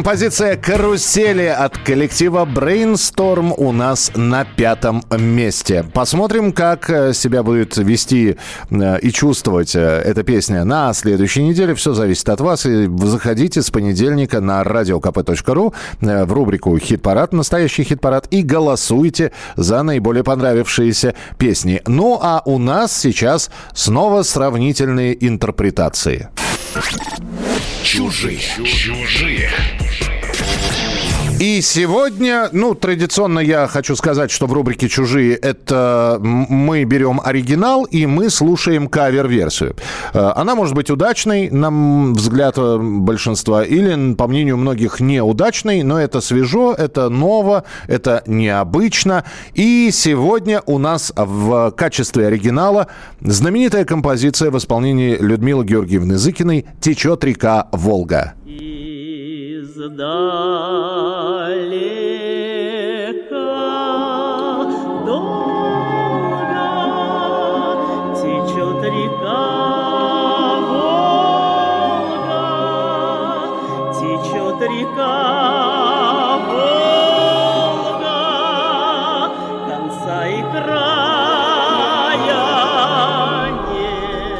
Композиция «Карусели» от коллектива Brainstorm у нас на пятом месте. Посмотрим, как э, себя будет вести э, и чувствовать э, эта песня на следующей неделе. Все зависит от вас. И заходите с понедельника на radiokp.ru в рубрику «Хит-парад», настоящий хит-парад, и голосуйте за наиболее понравившиеся песни. Ну, а у нас сейчас снова сравнительные интерпретации. Чужие. Чужие. И сегодня, ну, традиционно я хочу сказать, что в рубрике «Чужие» это мы берем оригинал и мы слушаем кавер-версию. Э, Она может быть удачной, на взгляд э, большинства, или, по мнению многих, неудачной, но это свежо, это ново, это необычно. И сегодня у нас в качестве оригинала знаменитая композиция в исполнении Людмилы Георгиевны Зыкиной «Течет река Волга». Издалека. Долго течет река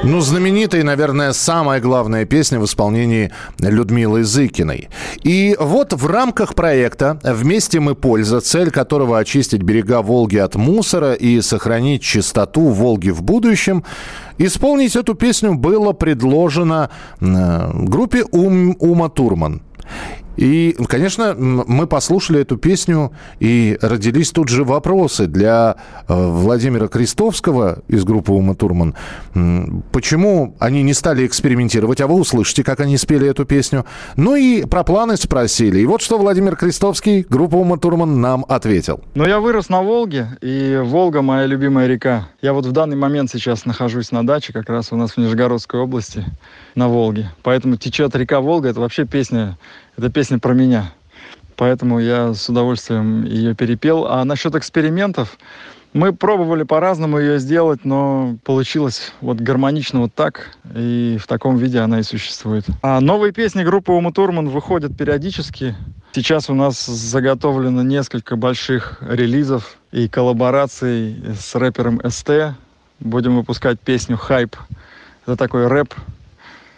Ну, знаменитая, наверное, самая главная песня в исполнении Людмилы Зыкиной. И вот в рамках проекта «Вместе мы польза», цель которого очистить берега Волги от мусора и сохранить чистоту Волги в будущем, исполнить эту песню было предложено э, группе Ум- Ума Турман. И, конечно, мы послушали эту песню, и родились тут же вопросы для э, Владимира Крестовского из группы Ума Турман. Почему они не стали экспериментировать, а вы услышите, как они спели эту песню. Ну и про планы спросили. И вот что Владимир Крестовский, группа Ума Турман, нам ответил. Но я вырос на Волге, и Волга моя любимая река. Я вот в данный момент сейчас нахожусь на даче, как раз у нас в Нижегородской области, на Волге. Поэтому течет река Волга, это вообще песня, это песня про меня. Поэтому я с удовольствием ее перепел. А насчет экспериментов, мы пробовали по-разному ее сделать, но получилось вот гармонично вот так, и в таком виде она и существует. А новые песни группы Ума Турман выходят периодически. Сейчас у нас заготовлено несколько больших релизов и коллабораций с рэпером СТ. Будем выпускать песню «Хайп». Это такой рэп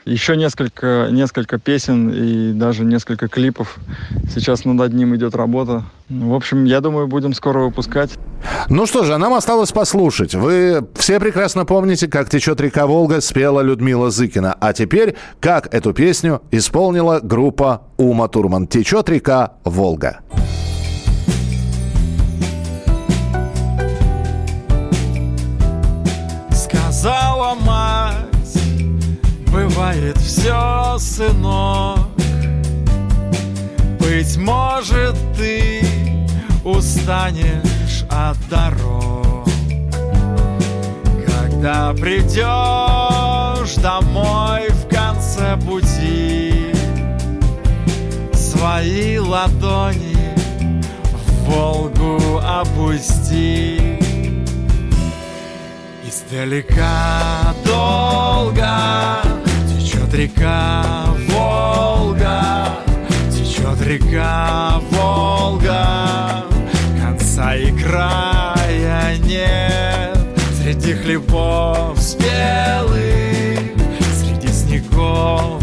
еще несколько, несколько песен и даже несколько клипов. Сейчас над ним идет работа. В общем, я думаю, будем скоро выпускать. Ну что же, а нам осталось послушать. Вы все прекрасно помните, как «Течет река Волга» спела Людмила Зыкина. А теперь, как эту песню исполнила группа Ума Турман. «Течет река Волга». Сказала мать, бывает все, сынок. Быть может, ты устанешь от дорог. Когда придешь домой в конце пути Свои ладони в Волгу опусти. Издалека долго река Волга, течет река Волга, конца и края нет. Среди хлебов спелых, среди снегов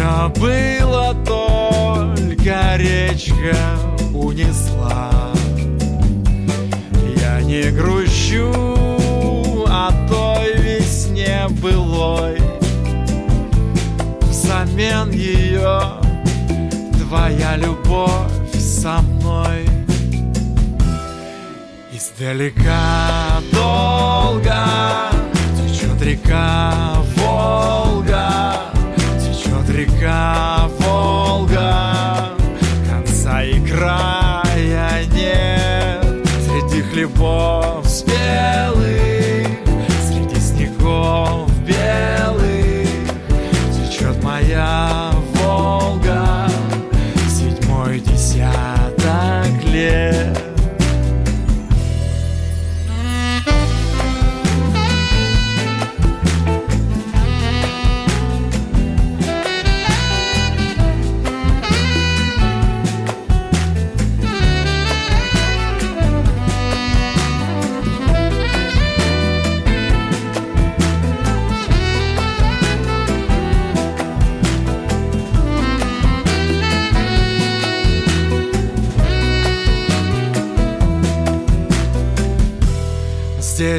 Все было только речка унесла. Я не грущу о той весне былой. Взамен ее твоя любовь со мной. Издалека долго течет река Волга река Волга, конца и края нет. Среди хлебов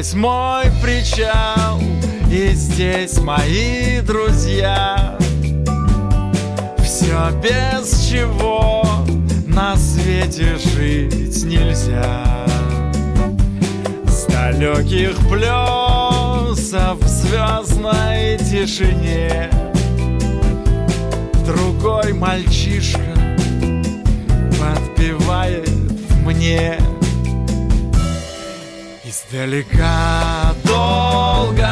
Здесь мой причал, и здесь мои друзья. Все без чего на свете жить нельзя. С далеких плесов в звездной тишине Другой мальчишка подпевает мне Издалека долго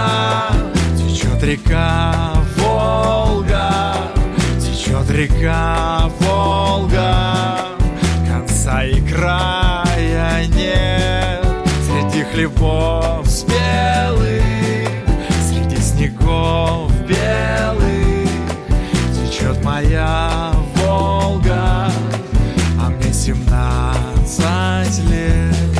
течет река Волга, течет река Волга, конца и края нет среди хлебов спелых, среди снегов белых течет моя Волга, а мне семнадцать лет.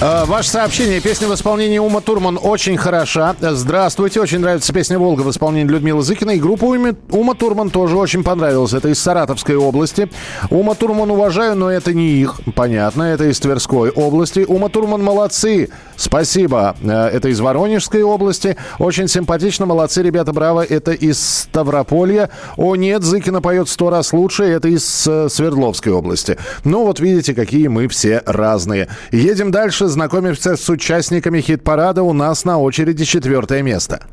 Э, Ваше сообщение. Песня в исполнении Ума Турман очень хороша. Здравствуйте. Очень нравится песня «Волга» в исполнении Людмилы Зыкиной. И группа Ума Турман тоже очень понравилась. Это из Саратовской области. Ума Турман уважаю, но это не их. Понятно. Это из Тверской области. Ума Турман молодцы. Спасибо. Э, Это из Воронежской области. Очень симпатично. Молодцы, ребята, браво. Это из Ставрополья. О, нет, Зыкина поет сто раз лучше. Это из э, Свердловской области. Ну, вот видите, какие мы все разные. Едем дальше. Знакомимся с участниками хит-парада. У нас на очереди четвертое место.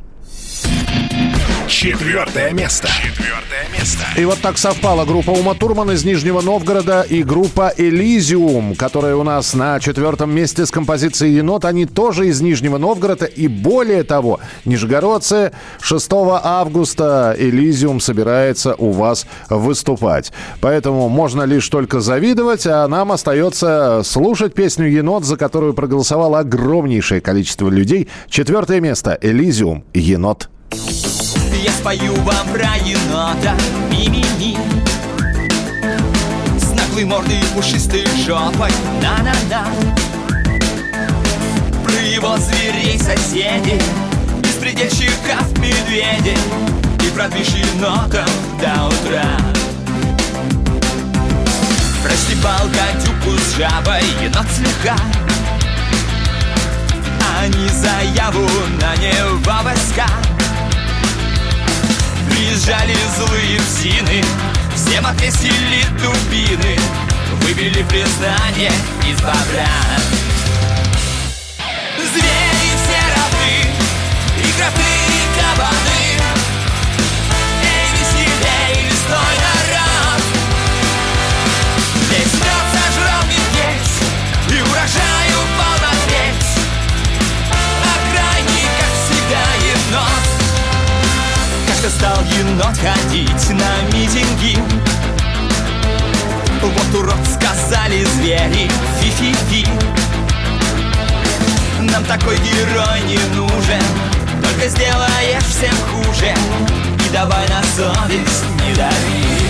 Четвертое место. Четвертое место. И вот так совпала группа Ума Турман из Нижнего Новгорода и группа Элизиум, которая у нас на четвертом месте с композицией «Енот». Они тоже из Нижнего Новгорода. И более того, нижегородцы 6 августа Элизиум собирается у вас выступать. Поэтому можно лишь только завидовать, а нам остается слушать песню «Енот», за которую проголосовало огромнейшее количество людей. Четвертое место. Элизиум. Енот. Я спою вам про енота. Ми-ми-ми. С наглой мордой и пушистой жопой. На-на-на. Про его зверей соседей Из предельщиков медведей И про движ енотов до утра. Простебал гадюку с жабой енот слегка. Они заяву на него войска Приезжали злые псины. Всем отвесили дубины. Выбили признание из бобра Звери Как-то стал енот ходить на митинги. Вот урод сказали звери Фи-фи-фи. Нам такой герой не нужен Только сделаешь всем хуже. И давай на совесть не дави.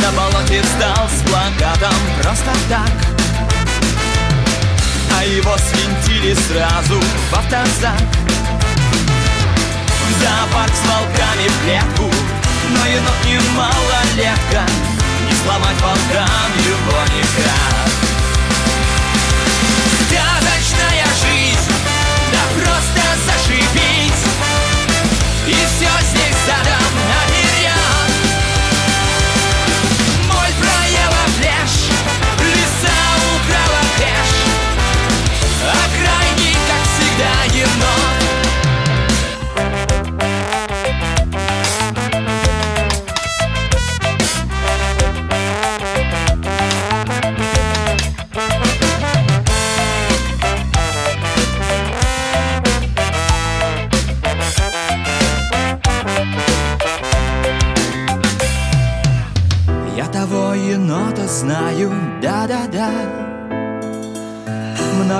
На болоте встал с плакатом Просто так. А его свинтили сразу в автозак Зоопарк с волками в клетку. Но енот не малолетка Не сломать волкам его никак Сказочная жизнь, да просто зашибись. И все здесь задом наперед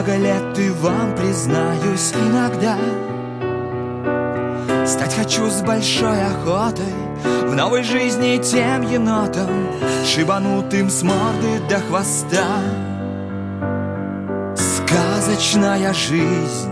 Много лет и вам признаюсь иногда. Стать хочу с большой охотой В новой жизни тем енотом Шибанутым с морды до хвоста. Сказочная жизнь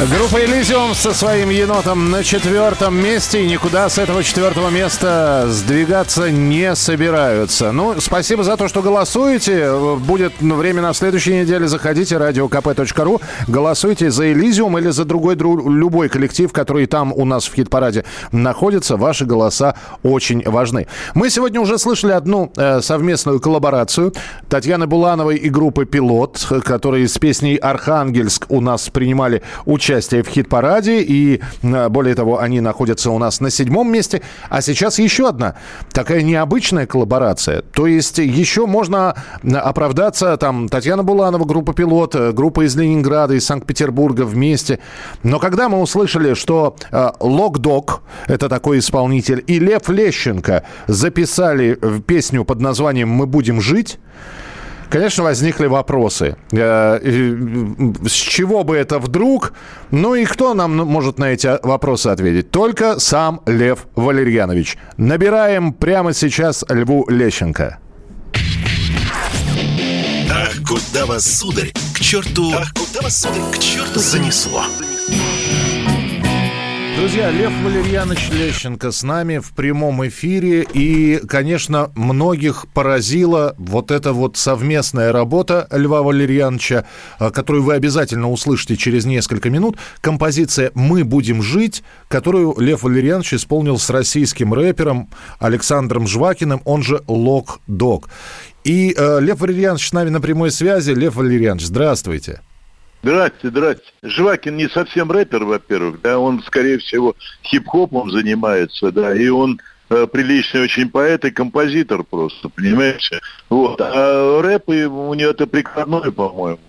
Группа «Элизиум» со своим енотом на четвертом месте. И никуда с этого четвертого места сдвигаться не собираются. Ну, спасибо за то, что голосуете. Будет ну, время на следующей неделе. Заходите, radiokp.ru. Голосуйте за «Элизиум» или за другой дру- любой коллектив, который там у нас в хит-параде находится. Ваши голоса очень важны. Мы сегодня уже слышали одну э, совместную коллаборацию Татьяны Булановой и группы «Пилот», которые с песней «Архангельск» у нас принимали участие в хит-параде. И, более того, они находятся у нас на седьмом месте. А сейчас еще одна такая необычная коллаборация. То есть еще можно оправдаться, там, Татьяна Буланова, группа «Пилот», э, группа из Ленинграда, из Санкт-Петербурга вместе. Но когда мы услышали, что э, Локдог, это такой исполнитель, и Лев Лещенко записали э, песню под названием «Мы будем жить», Конечно, возникли вопросы. Э, С чего бы это вдруг? Ну и кто нам может на эти вопросы ответить? Только сам Лев Валерьянович. Набираем прямо сейчас Льву Лещенко. Ах, куда вас, сударь, к черту... Ах, куда вас, сударь, к черту занесло. Друзья, Лев Валерьянович Лещенко с нами в прямом эфире. И, конечно, многих поразила вот эта вот совместная работа Льва Валерьяновича, э, которую вы обязательно услышите через несколько минут. Композиция «Мы будем жить», которую Лев Валерьянович исполнил с российским рэпером Александром Жвакиным, он же Лок Дог. И э, Лев Валерьянович с нами на прямой связи. Лев Валерьянович, здравствуйте. Здрасте, здрасте. Жвакин не совсем рэпер, во-первых, да, он, скорее всего, хип-хопом занимается, да, и он э, приличный очень поэт и композитор просто, понимаете? Вот. А рэп и у него это прикладной, по-моему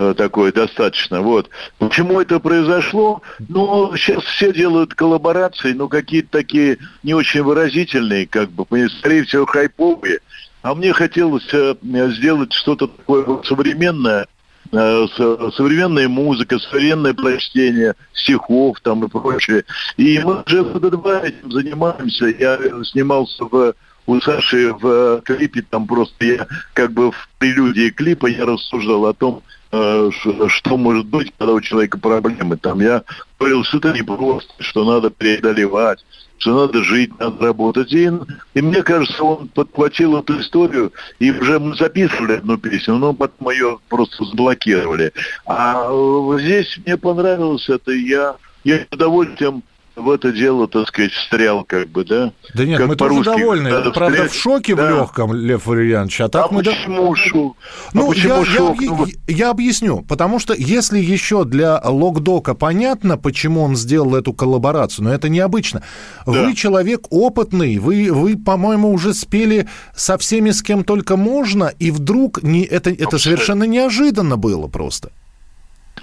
э, такое достаточно. Вот. Почему это произошло? Ну, сейчас все делают коллаборации, но какие-то такие не очень выразительные, как бы, скорее всего, хайповые. А мне хотелось э, сделать что-то такое современное, со- современная музыка, современное прочтение стихов там и прочее. И мы уже два этим занимаемся. Я снимался в у Саши в э, клипе, там просто я как бы в прелюдии клипа я рассуждал о том, э, что может быть, когда у человека проблемы. Там я говорил, что это непросто, что надо преодолевать, что надо жить, надо работать. И, и мне кажется, он подхватил эту историю, и уже мы записывали одну песню, но потом ее просто заблокировали. А э, здесь мне понравилось это, я, я с удовольствием в это дело, так сказать, встрял, как бы, да? Да нет, Как мы тоже довольны. надо Правда, встрять. в шоке в Да. легком, Лев Валерьянович. А так А мы... да- почему шок? А Ну, почему я, я шок? объ- Ну, я объясню. Потому что если еще для Локдока понятно, почему он сделал эту коллаборацию, но это необычно. Вы человек опытный, вы, вы, по-моему, уже спели со всеми, с кем только можно, и вдруг не, это, это совершенно неожиданно было просто.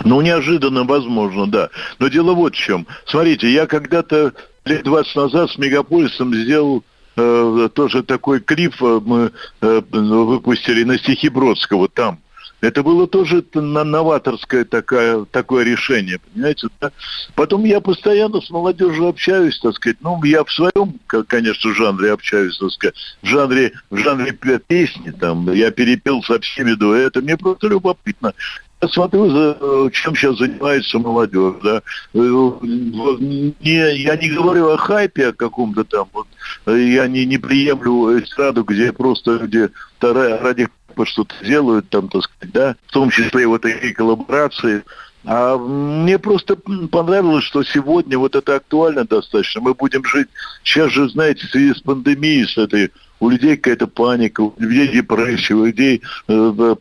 Ну, неожиданно, возможно, да. Но дело вот в чем. Смотрите, я когда-то лет 20 назад с Мегаполисом сделал э, тоже такой клип э, мы э, выпустили на стихи Бродского там. Это было тоже новаторское такое, такое решение, понимаете? да? Потом я постоянно с молодежью общаюсь, так сказать. Ну, я в своем, конечно, жанре общаюсь, так сказать. В жанре, в жанре пе- песни, там, я перепел со всеми дуэты. Мне просто любопытно. Смотрю, э, чем сейчас занимается молодежь, да. Э, Не, я не говорю о хайпе о каком-то там, вот, Э, я не, не приемлю эстраду, где просто люди ради что-то делают, там, так сказать, да, в том числе вот такие коллаборации. А мне просто понравилось, что сегодня вот это актуально достаточно. Мы будем жить, сейчас же, знаете, в связи с пандемией, с этой, у людей какая-то паника, у людей депрессия, у людей э,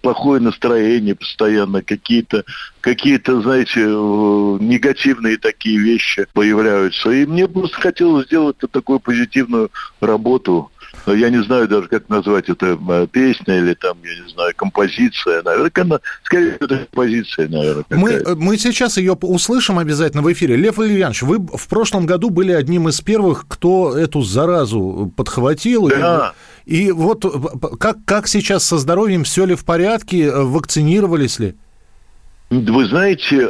плохое настроение постоянно, какие-то, какие-то, знаете, э, негативные такие вещи появляются. И мне просто хотелось сделать такую позитивную работу. Я не знаю даже, как назвать это э, песня или там, я не знаю, композиция. Наверное, скорее, это композиция, наверное. Мы, э, мы сейчас ее услышим обязательно в эфире. Лев Валерьянович, вы в прошлом году были одним из первых, кто эту заразу подхватил. И- Да. И, вот э, п- как, как сейчас со здоровьем? Все ли в порядке? Э, Вакцинировались ли? Вы знаете,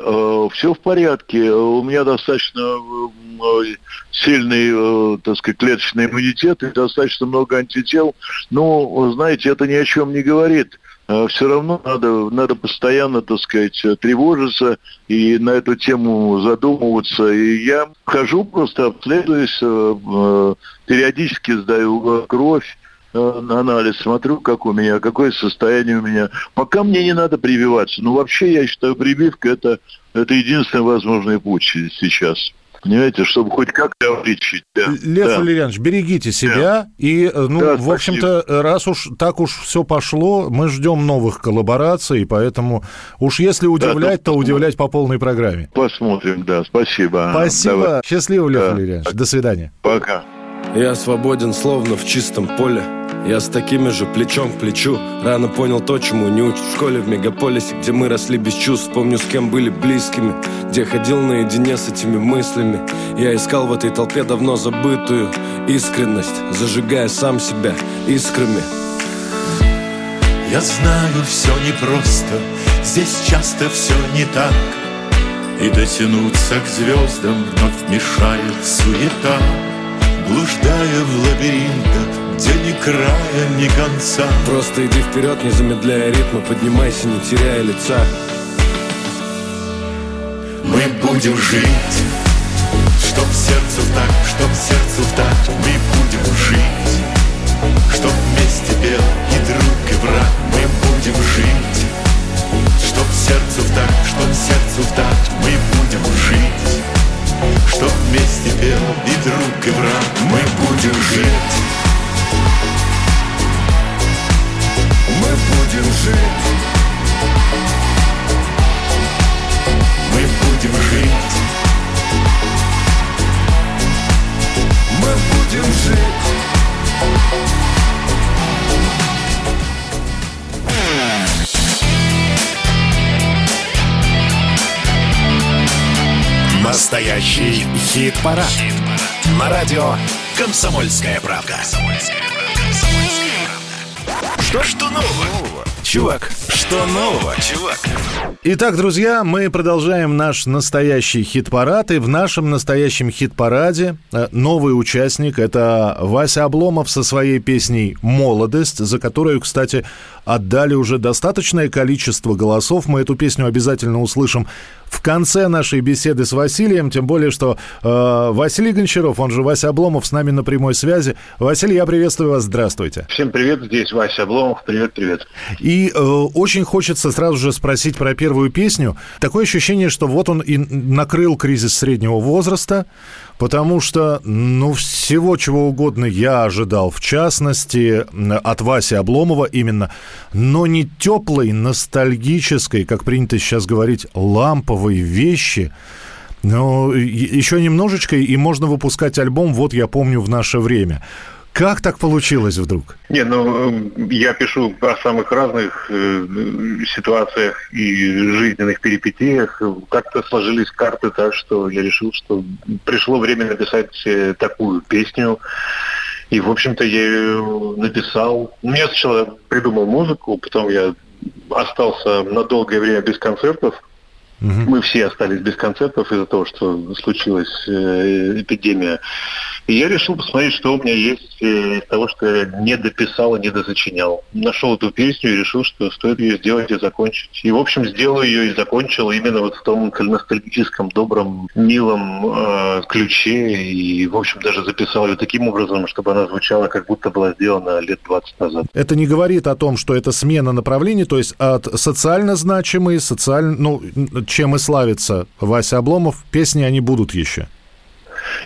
все в порядке. Э, У меня достаточно э, э, сильный, э, так сказать, клеточный иммунитет и достаточно много антител. Но, вы знаете, это ни о чем не говорит. Все равно надо, надо постоянно, так сказать, э, тревожиться и на эту тему задумываться. И я хожу, просто обследуюсь, э, э, периодически сдаю э, кровь, э, анализ, смотрю, как у меня, какое состояние у меня. Пока мне не надо прививаться. Но вообще, я считаю, прививка это, это единственный возможный путь сейчас. Понимаете, чтобы хоть как-то лечить. Да. Лев Да. Валерьянович, берегите себя. И, э, ну, Да, в общем-то, раз уж так уж все пошло, мы ждем новых коллабораций, поэтому уж если удивлять, то удивлять по полной программе. Посмотрим, да. Спасибо. Спасибо. Давай. Счастливо, Лев Да. Валерьянович. До свидания. Пока. Я свободен, словно в чистом поле Я с такими же плечом к плечу Рано понял то, чему не учат в школе В мегаполисе, где мы росли без чувств. Помню, с кем были близкими Где ходил наедине с этими мыслями. Я искал в этой толпе давно забытую Искренность, зажигая сам себя искрами. Я знаю, все непросто, здесь часто все не так. И дотянуться к звездам вновь мешает суета Блуждая в лабиринтах, где ни края, ни конца. Просто иди вперед, не замедляя ритма Поднимайся, не теряя лица. Мы будем жить, чтоб сердцу так, чтоб сердцу так. Мы будем жить, чтоб вместе пел и друг, и враг. Мы будем жить, чтоб сердцу так, чтоб сердцу так. Мы будем жить, чтоб вместе пел и друг, и враг. Мы будем жить будем жить Мы будем жить Мы будем жить Настоящий хит-парад. На радио «Комсомольская правда». Что, что нового? Чувак, что нового, чувак? Итак, друзья, мы продолжаем наш настоящий хит-парад. И в нашем настоящем хит-параде э, новый участник – это Вася Обломов со своей песней «Молодость», за которую, кстати, отдали уже достаточное количество голосов. Мы эту песню обязательно услышим в конце нашей беседы с Василием, тем более, что э, Василий Гончаров, он же Вася Обломов, с нами на прямой связи. Василий, я приветствую вас, здравствуйте. Всем привет, здесь Вася Обломов, привет-привет. И э, очень хочется сразу же спросить про первую песню. Такое ощущение, что вот он и накрыл кризис среднего возраста, потому что, ну, всего чего угодно я ожидал, в частности, от Васи Обломова именно, но не теплой, ностальгической, как принято сейчас говорить, ламповой вещи, но и- еще немножечко, и можно выпускать альбом «Вот я помню в наше время». Как так получилось вдруг? Не, ну, э, я пишу о самых разных э, ситуациях и жизненных перипетиях. Как-то сложились карты так, что я решил, что пришло время написать э, такую песню. И, в общем-то, я ее написал. Ну, Я сначала придумал музыку, потом я остался на долгое время без концертов. Мы все остались без концертов из-за того, что случилась э, эпидемия. И я решил посмотреть, что у меня есть из того, что я не дописал и не досочинял. Нашел эту песню и решил, что стоит ее сделать и закончить. И, в общем, сделал ее и закончил именно вот в том ностальгическом, добром, милом э, ключе. И, в общем, даже записал ее таким образом, чтобы она звучала, как будто была сделана лет 20 назад. Это не говорит о том, что это смена направлений, то есть от социально значимые, социально, ну, чем и славится Вася Обломов, песни они будут еще.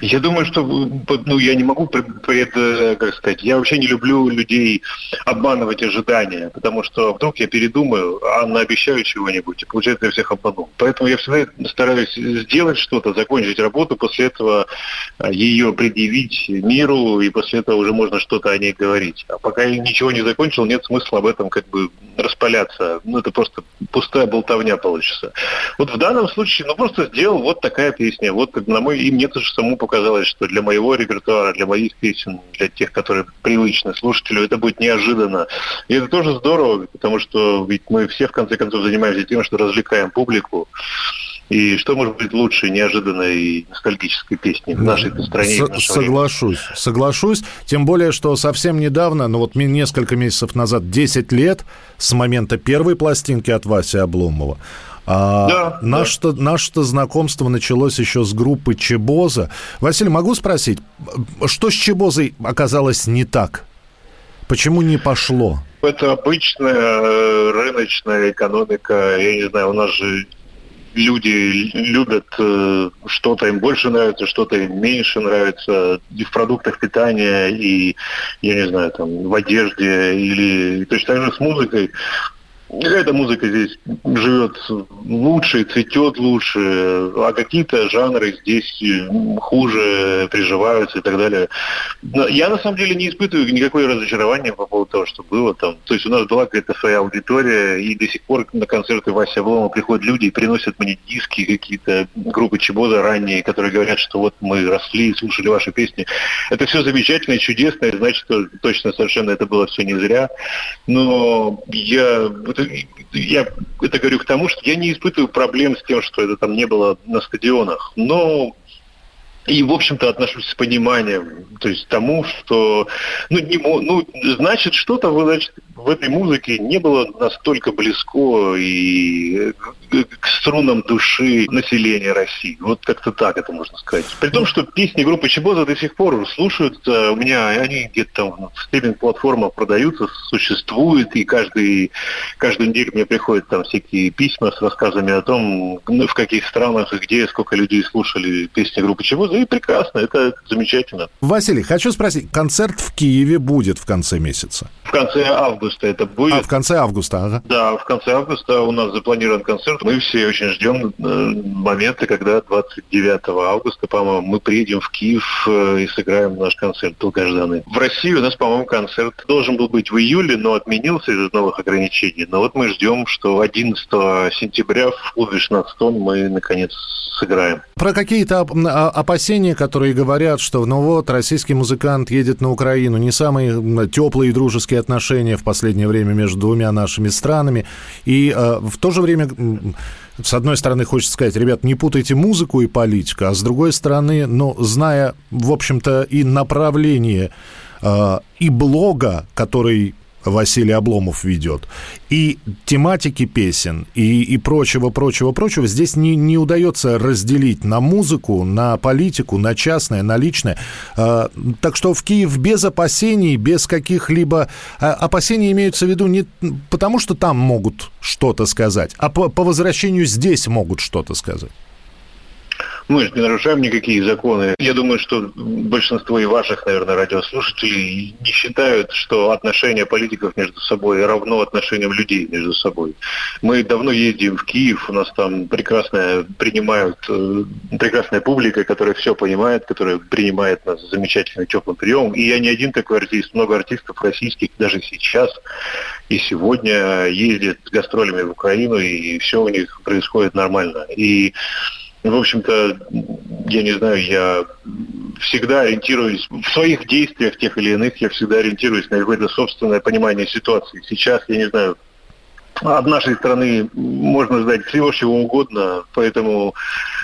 Я думаю, что ну, я не могу пред, пред- как сказать, я вообще не люблю людей обманывать ожидания, потому что вдруг я передумаю, а наобещаю чего-нибудь, и получается я всех обманул. Поэтому я всегда стараюсь сделать что-то, закончить работу, после этого а, ее предъявить миру, и после этого уже можно что-то о ней говорить. А пока я ничего не закончил, нет смысла об этом как бы распаляться. Ну, это просто пустая болтовня получится. Вот в данном случае, ну, просто сделал вот такая песня. Вот, как на мой, и мне тоже самому показалось, что для моего репертуара, для моих песен, для тех, которые привычны слушателю, это будет неожиданно. И это тоже здорово, потому что ведь мы все, в конце концов, занимаемся тем, что развлекаем публику. И что может быть лучше неожиданной и ностальгической песни в нашей стране? и в С- наше время? соглашусь, соглашусь. Тем более, что совсем недавно, ну вот несколько месяцев назад, 10 лет с момента первой пластинки от Васи Обломова. А Да, наше-то, наше-то знакомство началось еще с группы Чебоза. Василий, могу спросить, что с Чебозой оказалось не так? Почему не пошло? Это обычная э, рыночная экономика. Я не знаю, у нас же люди любят э, что-то им больше нравится, что-то им меньше нравится и в продуктах питания, и, я не знаю, там, в одежде, или точно так же с музыкой. Какая-то музыка здесь живет лучше, цветет лучше, а какие-то жанры здесь м, хуже приживаются и так далее. Но я на самом деле не испытываю никакое разочарование по поводу того, что было там. То есть у нас была какая-то своя аудитория, и до сих пор на концерты Вася Обломова приходят люди и приносят мне диски какие-то группы Чебоза ранние, которые говорят, что вот мы росли и слушали ваши песни. Это все замечательно чудесно, и значит, что точно совершенно это было все не зря. Но я, это, я это говорю к тому, что я не испытываю проблем с тем, что это там не было на стадионах. Но и, в общем-то, отношусь с пониманием, то есть тому, что, ну, не, ну значит, что-то в, значит, в этой музыке не было настолько близко и к- к струнам души населения России. Вот как-то так это можно сказать. При том, что песни группы Чебоза до сих пор слушаются, у меня они где-то там в стриминг-платформах продаются, существуют, и каждый, каждую неделю мне приходят там всякие письма с рассказами о том, ну, в каких странах и где, сколько людей слушали песни группы Чебоза, и прекрасно, это замечательно. Василий, хочу спросить, концерт в Киеве будет в конце месяца? В конце августа это будет. А, в конце августа, ага. Да, в конце августа у нас запланирован концерт. Мы все очень ждем э, момента, когда 29 августа, по-моему, мы приедем в Киев э, и сыграем наш концерт долгожданный. В России у нас, по-моему, концерт должен был быть в июле, но отменился из-за новых ограничений. Но вот мы ждем, что 11 сентября в клубе 16 тонн мы, наконец, сыграем. Про какие-то а- опасения, которые говорят, что ну вот российский музыкант едет на Украину, не самые теплые и дружеские отношения в последнее время между двумя нашими странами. И э, в то же время, с одной стороны, хочется сказать, ребят, не путайте музыку и политику, а с другой стороны, ну, зная, в общем-то, и направление э, и блога, который Василий Обломов ведет, и тематики песен, и, и прочего, прочего, прочего, здесь не, не удается разделить на музыку, на политику, на частное, на личное. А, так что в Киев без опасений, без каких-либо... а, опасения имеются в виду не потому, что там могут что-то сказать, а по, по возвращению здесь могут что-то сказать. Мы же не нарушаем никакие законы. Я думаю, что большинство и ваших, наверное, радиослушателей не считают, что отношения политиков между собой равно отношениям людей между собой. Мы давно ездим в Киев, у нас там прекрасная принимают, э, прекрасная публика, которая все понимает, которая принимает нас замечательным теплым приемом. И я не один такой артист, много артистов российских даже сейчас и сегодня ездят с гастролями в Украину, и все у них происходит нормально. И в общем-то, я не знаю, я всегда ориентируюсь в своих действиях, тех или иных, я всегда ориентируюсь на какое-то собственное понимание ситуации. Сейчас, я не знаю, от нашей страны можно ждать всего чего угодно, поэтому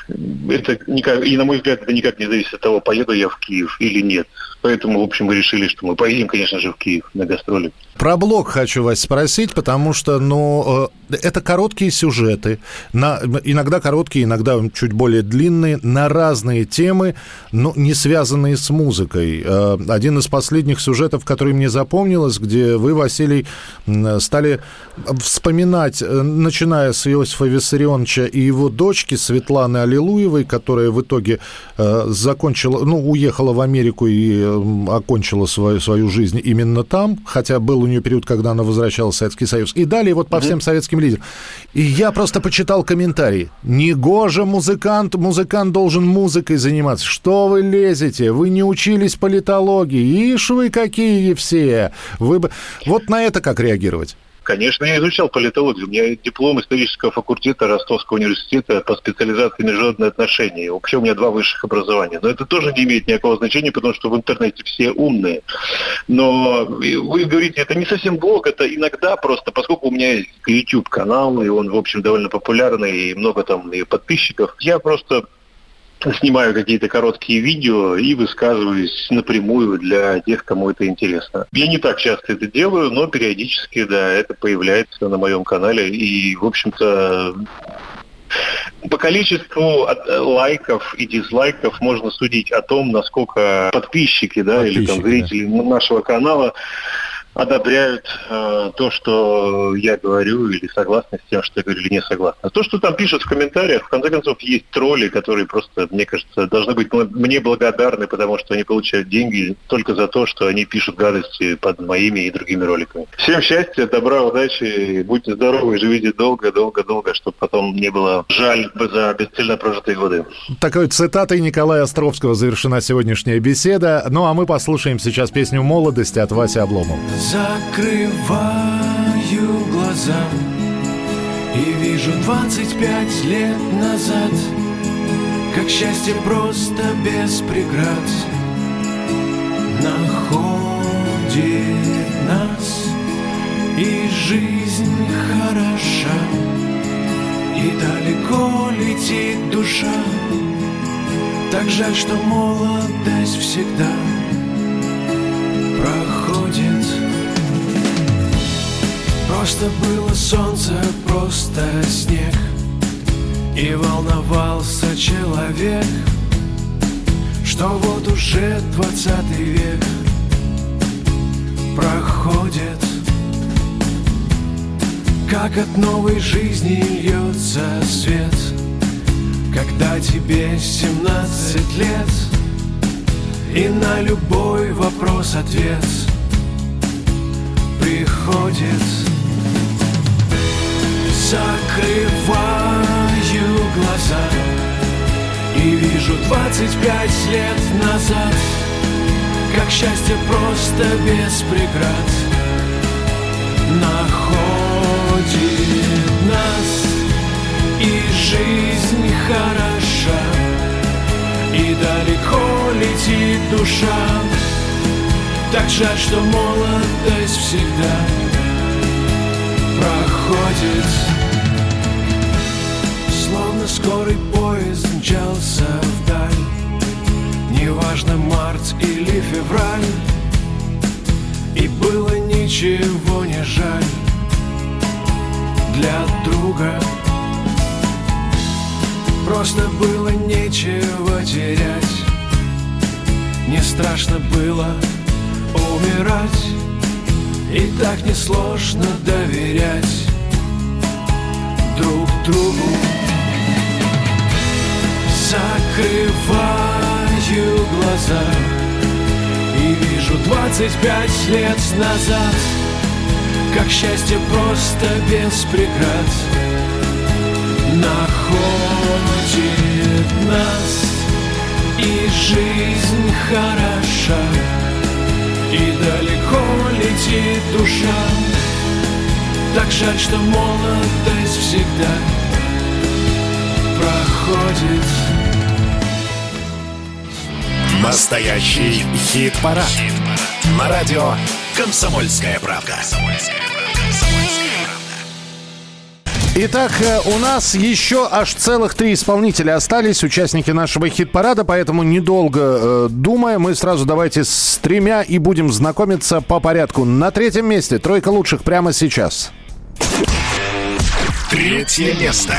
это никак, и на мой взгляд, это никак не зависит от того, поеду я в Киев или нет. Поэтому, в общем, мы решили, что мы поедем, конечно же, в Киев на гастроли. Про блог хочу вас спросить, потому что, ну, э, это короткие сюжеты, на, иногда короткие, иногда чуть более длинные, на разные темы, но не связанные с музыкой. Э, один из последних сюжетов, который мне запомнилось, где вы, Василий, стали вспоминать, э, начиная с Иосифа Виссарионовича и его дочки Светланы Аллилуевой, которая в итоге закончила, ну, уехала в Америку и окончила свою, свою жизнь именно там, хотя был у нее период, когда она возвращалась в Советский Союз. И далее вот по mm-hmm. всем советским лидерам. И я просто почитал комментарии. Негоже музыкант, музыкант должен музыкой заниматься. Что вы лезете? Вы не учились политологии. Ишь вы какие все. Вы бы... Вот на это как реагировать? Конечно, я изучал политологию. У меня диплом исторического факультета Ростовского университета по специализации международные отношения. Вообще у меня два высших образования. Но это тоже не имеет никакого значения, потому что в интернете все умные. Но вы говорите, это не совсем блог, это иногда просто, поскольку у меня есть YouTube-канал, и он, в общем, довольно популярный, и много там и подписчиков, я просто снимаю какие-то короткие видео и высказываюсь напрямую для тех, кому это интересно. Я не так часто это делаю, но периодически, да, это появляется на моем канале. И, в общем-то, по количеству лайков и дизлайков можно судить о том, насколько подписчики, да, подписчики, или там зрители да. нашего канала одобряют э, то, что я говорю, или согласны с тем, что я говорю, или не согласны. То, что там пишут в комментариях, в конце концов, есть тролли, которые просто, мне кажется, должны быть мне благодарны, потому что они получают деньги только за то, что они пишут гадости под моими и другими роликами. Всем счастья, добра, удачи, будьте здоровы, живите долго, долго, долго, чтобы потом не было жаль за бесцельно прожитые годы. Такой цитатой Николая Островского завершена сегодняшняя беседа. Ну, а мы послушаем сейчас песню «Молодости» от Васи Обломова. Закрываю глаза И вижу 25 лет назад Как счастье просто без преград Находит нас И жизнь хороша И далеко летит душа. Так жаль, что молодость всегда проходит Просто было солнце, просто снег. И волновался человек Что вот уже двадцатый век Проходит. Как от новой жизни льется свет Когда тебе семнадцать лет И на любой вопрос ответ Приходит Закрываю глаза И вижу 25 лет назад Как счастье просто без преград Находит нас И жизнь хороша И далеко летит душа. Так жаль, что молодость всегда проходит. Словно скорый поезд мчался вдаль. Неважно, март или февраль. И было ничего не жаль Для друга. Просто было нечего терять. Не страшно было умирать И так несложно доверять Друг другу. Закрываю глаза И вижу 25 лет назад Как счастье просто без преград Находит нас И жизнь хороша И далеко летит душа Так жаль, что молодость всегда проходит Настоящий хит-парад. На радио «Комсомольская правда». Итак, э, у нас еще аж целых три исполнителя остались, участники нашего хит-парада, поэтому недолго э, думая, мы сразу давайте с тремя и будем знакомиться по порядку. На третьем месте тройка лучших прямо сейчас. Третье место.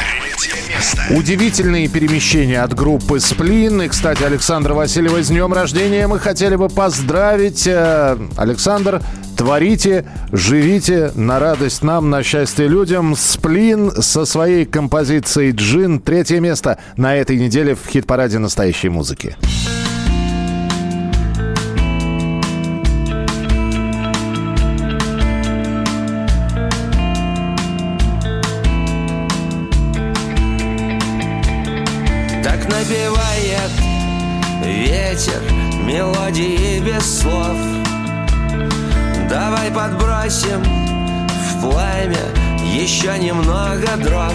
Удивительные перемещения от группы «Сплин». И, кстати, Александра Васильева с днем рождения мы хотели бы поздравить. Э, Александр, творите, живите на радость нам, на счастье людям. «Сплин» со своей композицией «Джин». Третье место на этой неделе в хит-параде настоящей музыки. Подбросим в пламя еще немного дров.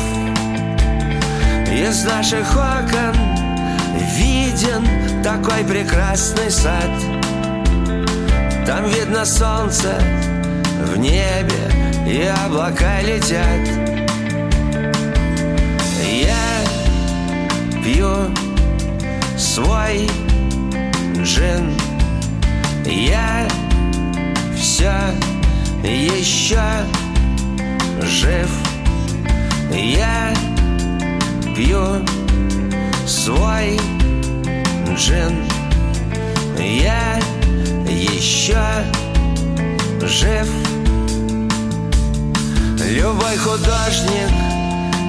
Из наших окон виден такой прекрасный сад. Там видно солнце в небе и облака летят. Я пью свой джин. Я все еще жив. Я пью свой джин. Я еще жив. Любой художник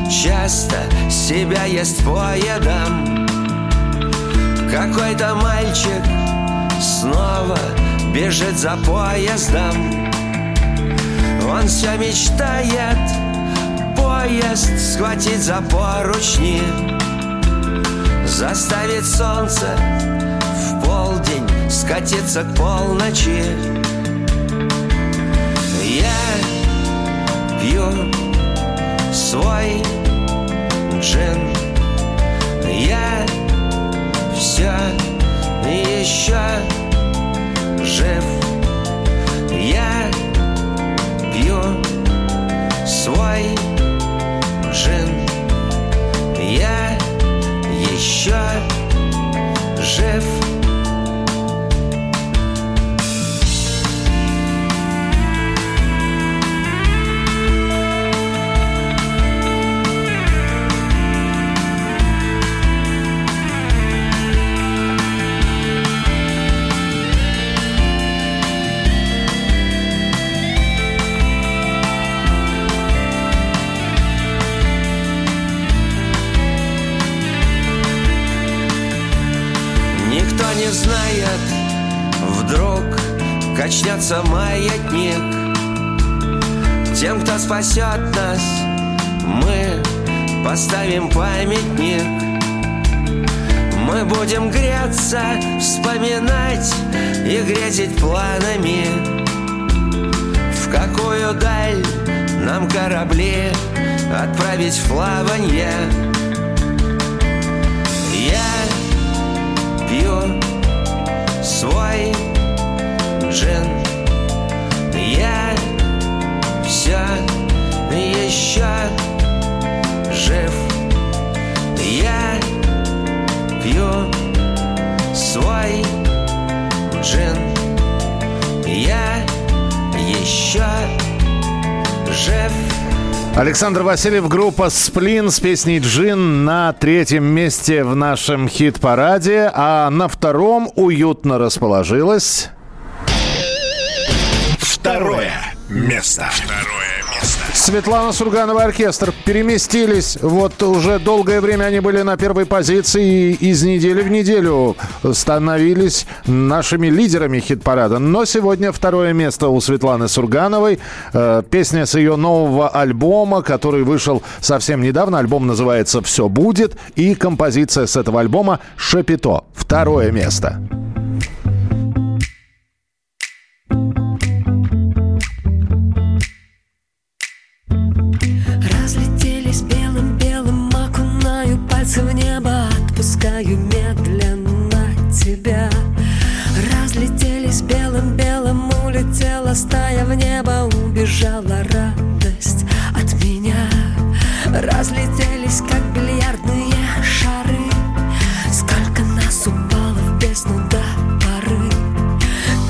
часто себя ест поедом Какой-то мальчик снова бежит за поездом Он все мечтает поезд схватить за поручни Заставить солнце в полдень скатиться к полночи. Я пью свой джин Я все еще жив Я свой джин Я еще жив спасет нас, мы поставим памятник. Мы будем греться, вспоминать и грезить планами. В какую даль нам корабли отправить в плаванье Я пью свой джин. Я все еще жив Я пью свой джин Я еще жив Александр Васильев, группа «Сплин» с песней «Джин» на третьем месте в нашем хит-параде, а на втором уютно расположилась... Второе место. Второе место. Светлана Сурганова оркестр переместились. Вот уже долгое время они были на первой позиции и из недели в неделю становились нашими лидерами хит-парада. Но сегодня второе место у Светланы Сургановой. Э, Песня с ее нового альбома, который вышел совсем недавно. Альбом называется «Все будет». И композиция с этого альбома «Шапито». Второе место. Разлетелись тебя. Разлетелись белым-белым, улетела стая в небо, убежала радость от меня. Разлетелись, как бильярдные шары, сколько нас упало в бездну до поры.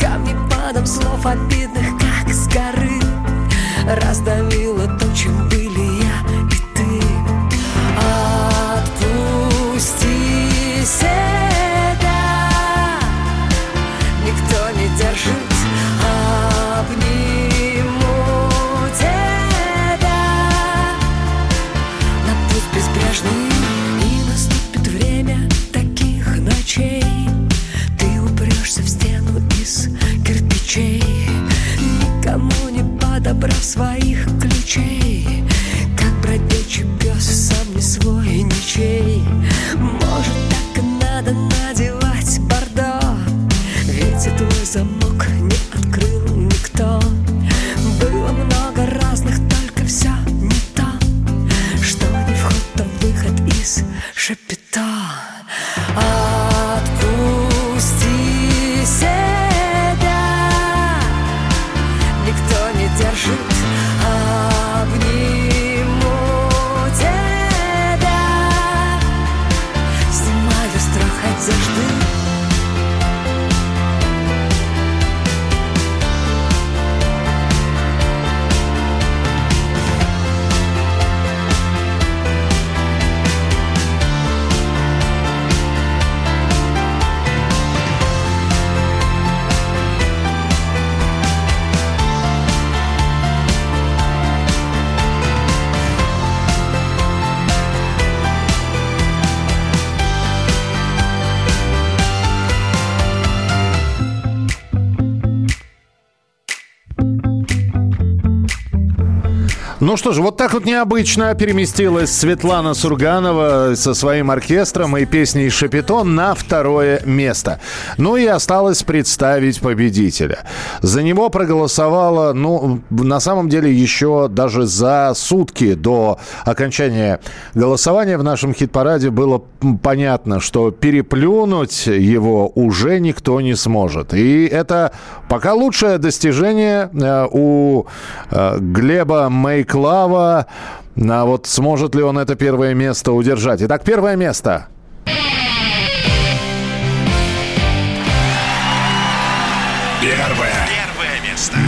Камни падом слов обидных, как с горы Раздавило Ну что ж, вот так вот необычно переместилась Светлана Сурганова со своим оркестром и песней «Шапито» на второе место. Ну и осталось представить победителя. За него проголосовало, ну, на самом деле, еще даже за сутки до окончания голосования в нашем хит-параде было понятно, что переплюнуть его уже никто не сможет. И это пока лучшее достижение э, у э, Глеба Мейклава. А вот сможет ли он это первое место удержать? Итак, первое место.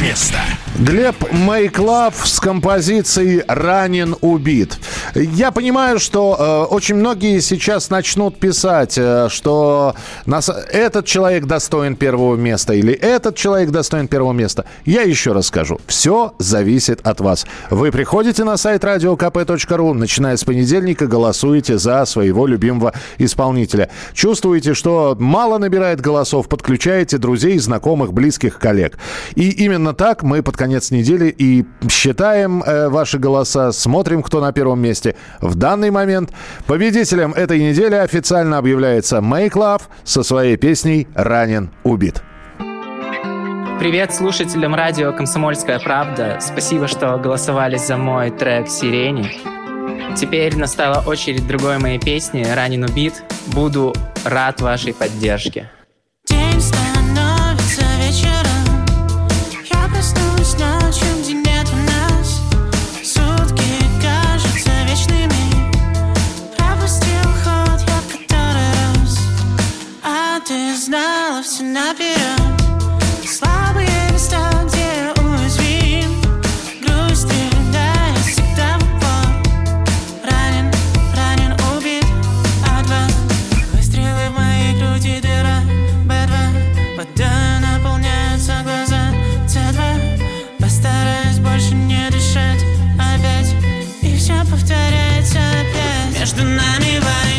Место. Глеб Мейклав с композицией «Ранен, убит». Я понимаю, что э, очень многие сейчас начнут писать, э, что нас, этот человек достоин первого места или этот человек достоин первого места. Я еще раз скажу, все зависит от вас. Вы приходите на сайт radiokp.ru, начиная с понедельника, голосуете за своего любимого исполнителя. Чувствуете, что мало набирает голосов, подключаете друзей, знакомых, близких, коллег. И именно так мы под конец недели и считаем э, ваши голоса, смотрим, кто на первом месте. В данный момент победителем этой недели официально объявляется Make Love со своей песней «Ранен, убит». Привет слушателям радио «Комсомольская правда». Спасибо, что голосовали за мой трек «Сирени». Теперь настала очередь другой моей песни «Ранен убит». Буду рад вашей поддержке. День знала все наперед Слабые места, где уязвим. Грусть, да, всегда в упор Ранен, ранен, убит, А два Выстрелы в моей груди, дыра, Б2 Вода наполняется глаза, С2 Постараюсь больше не дышать опять. И все повторяется опять. Между нами война.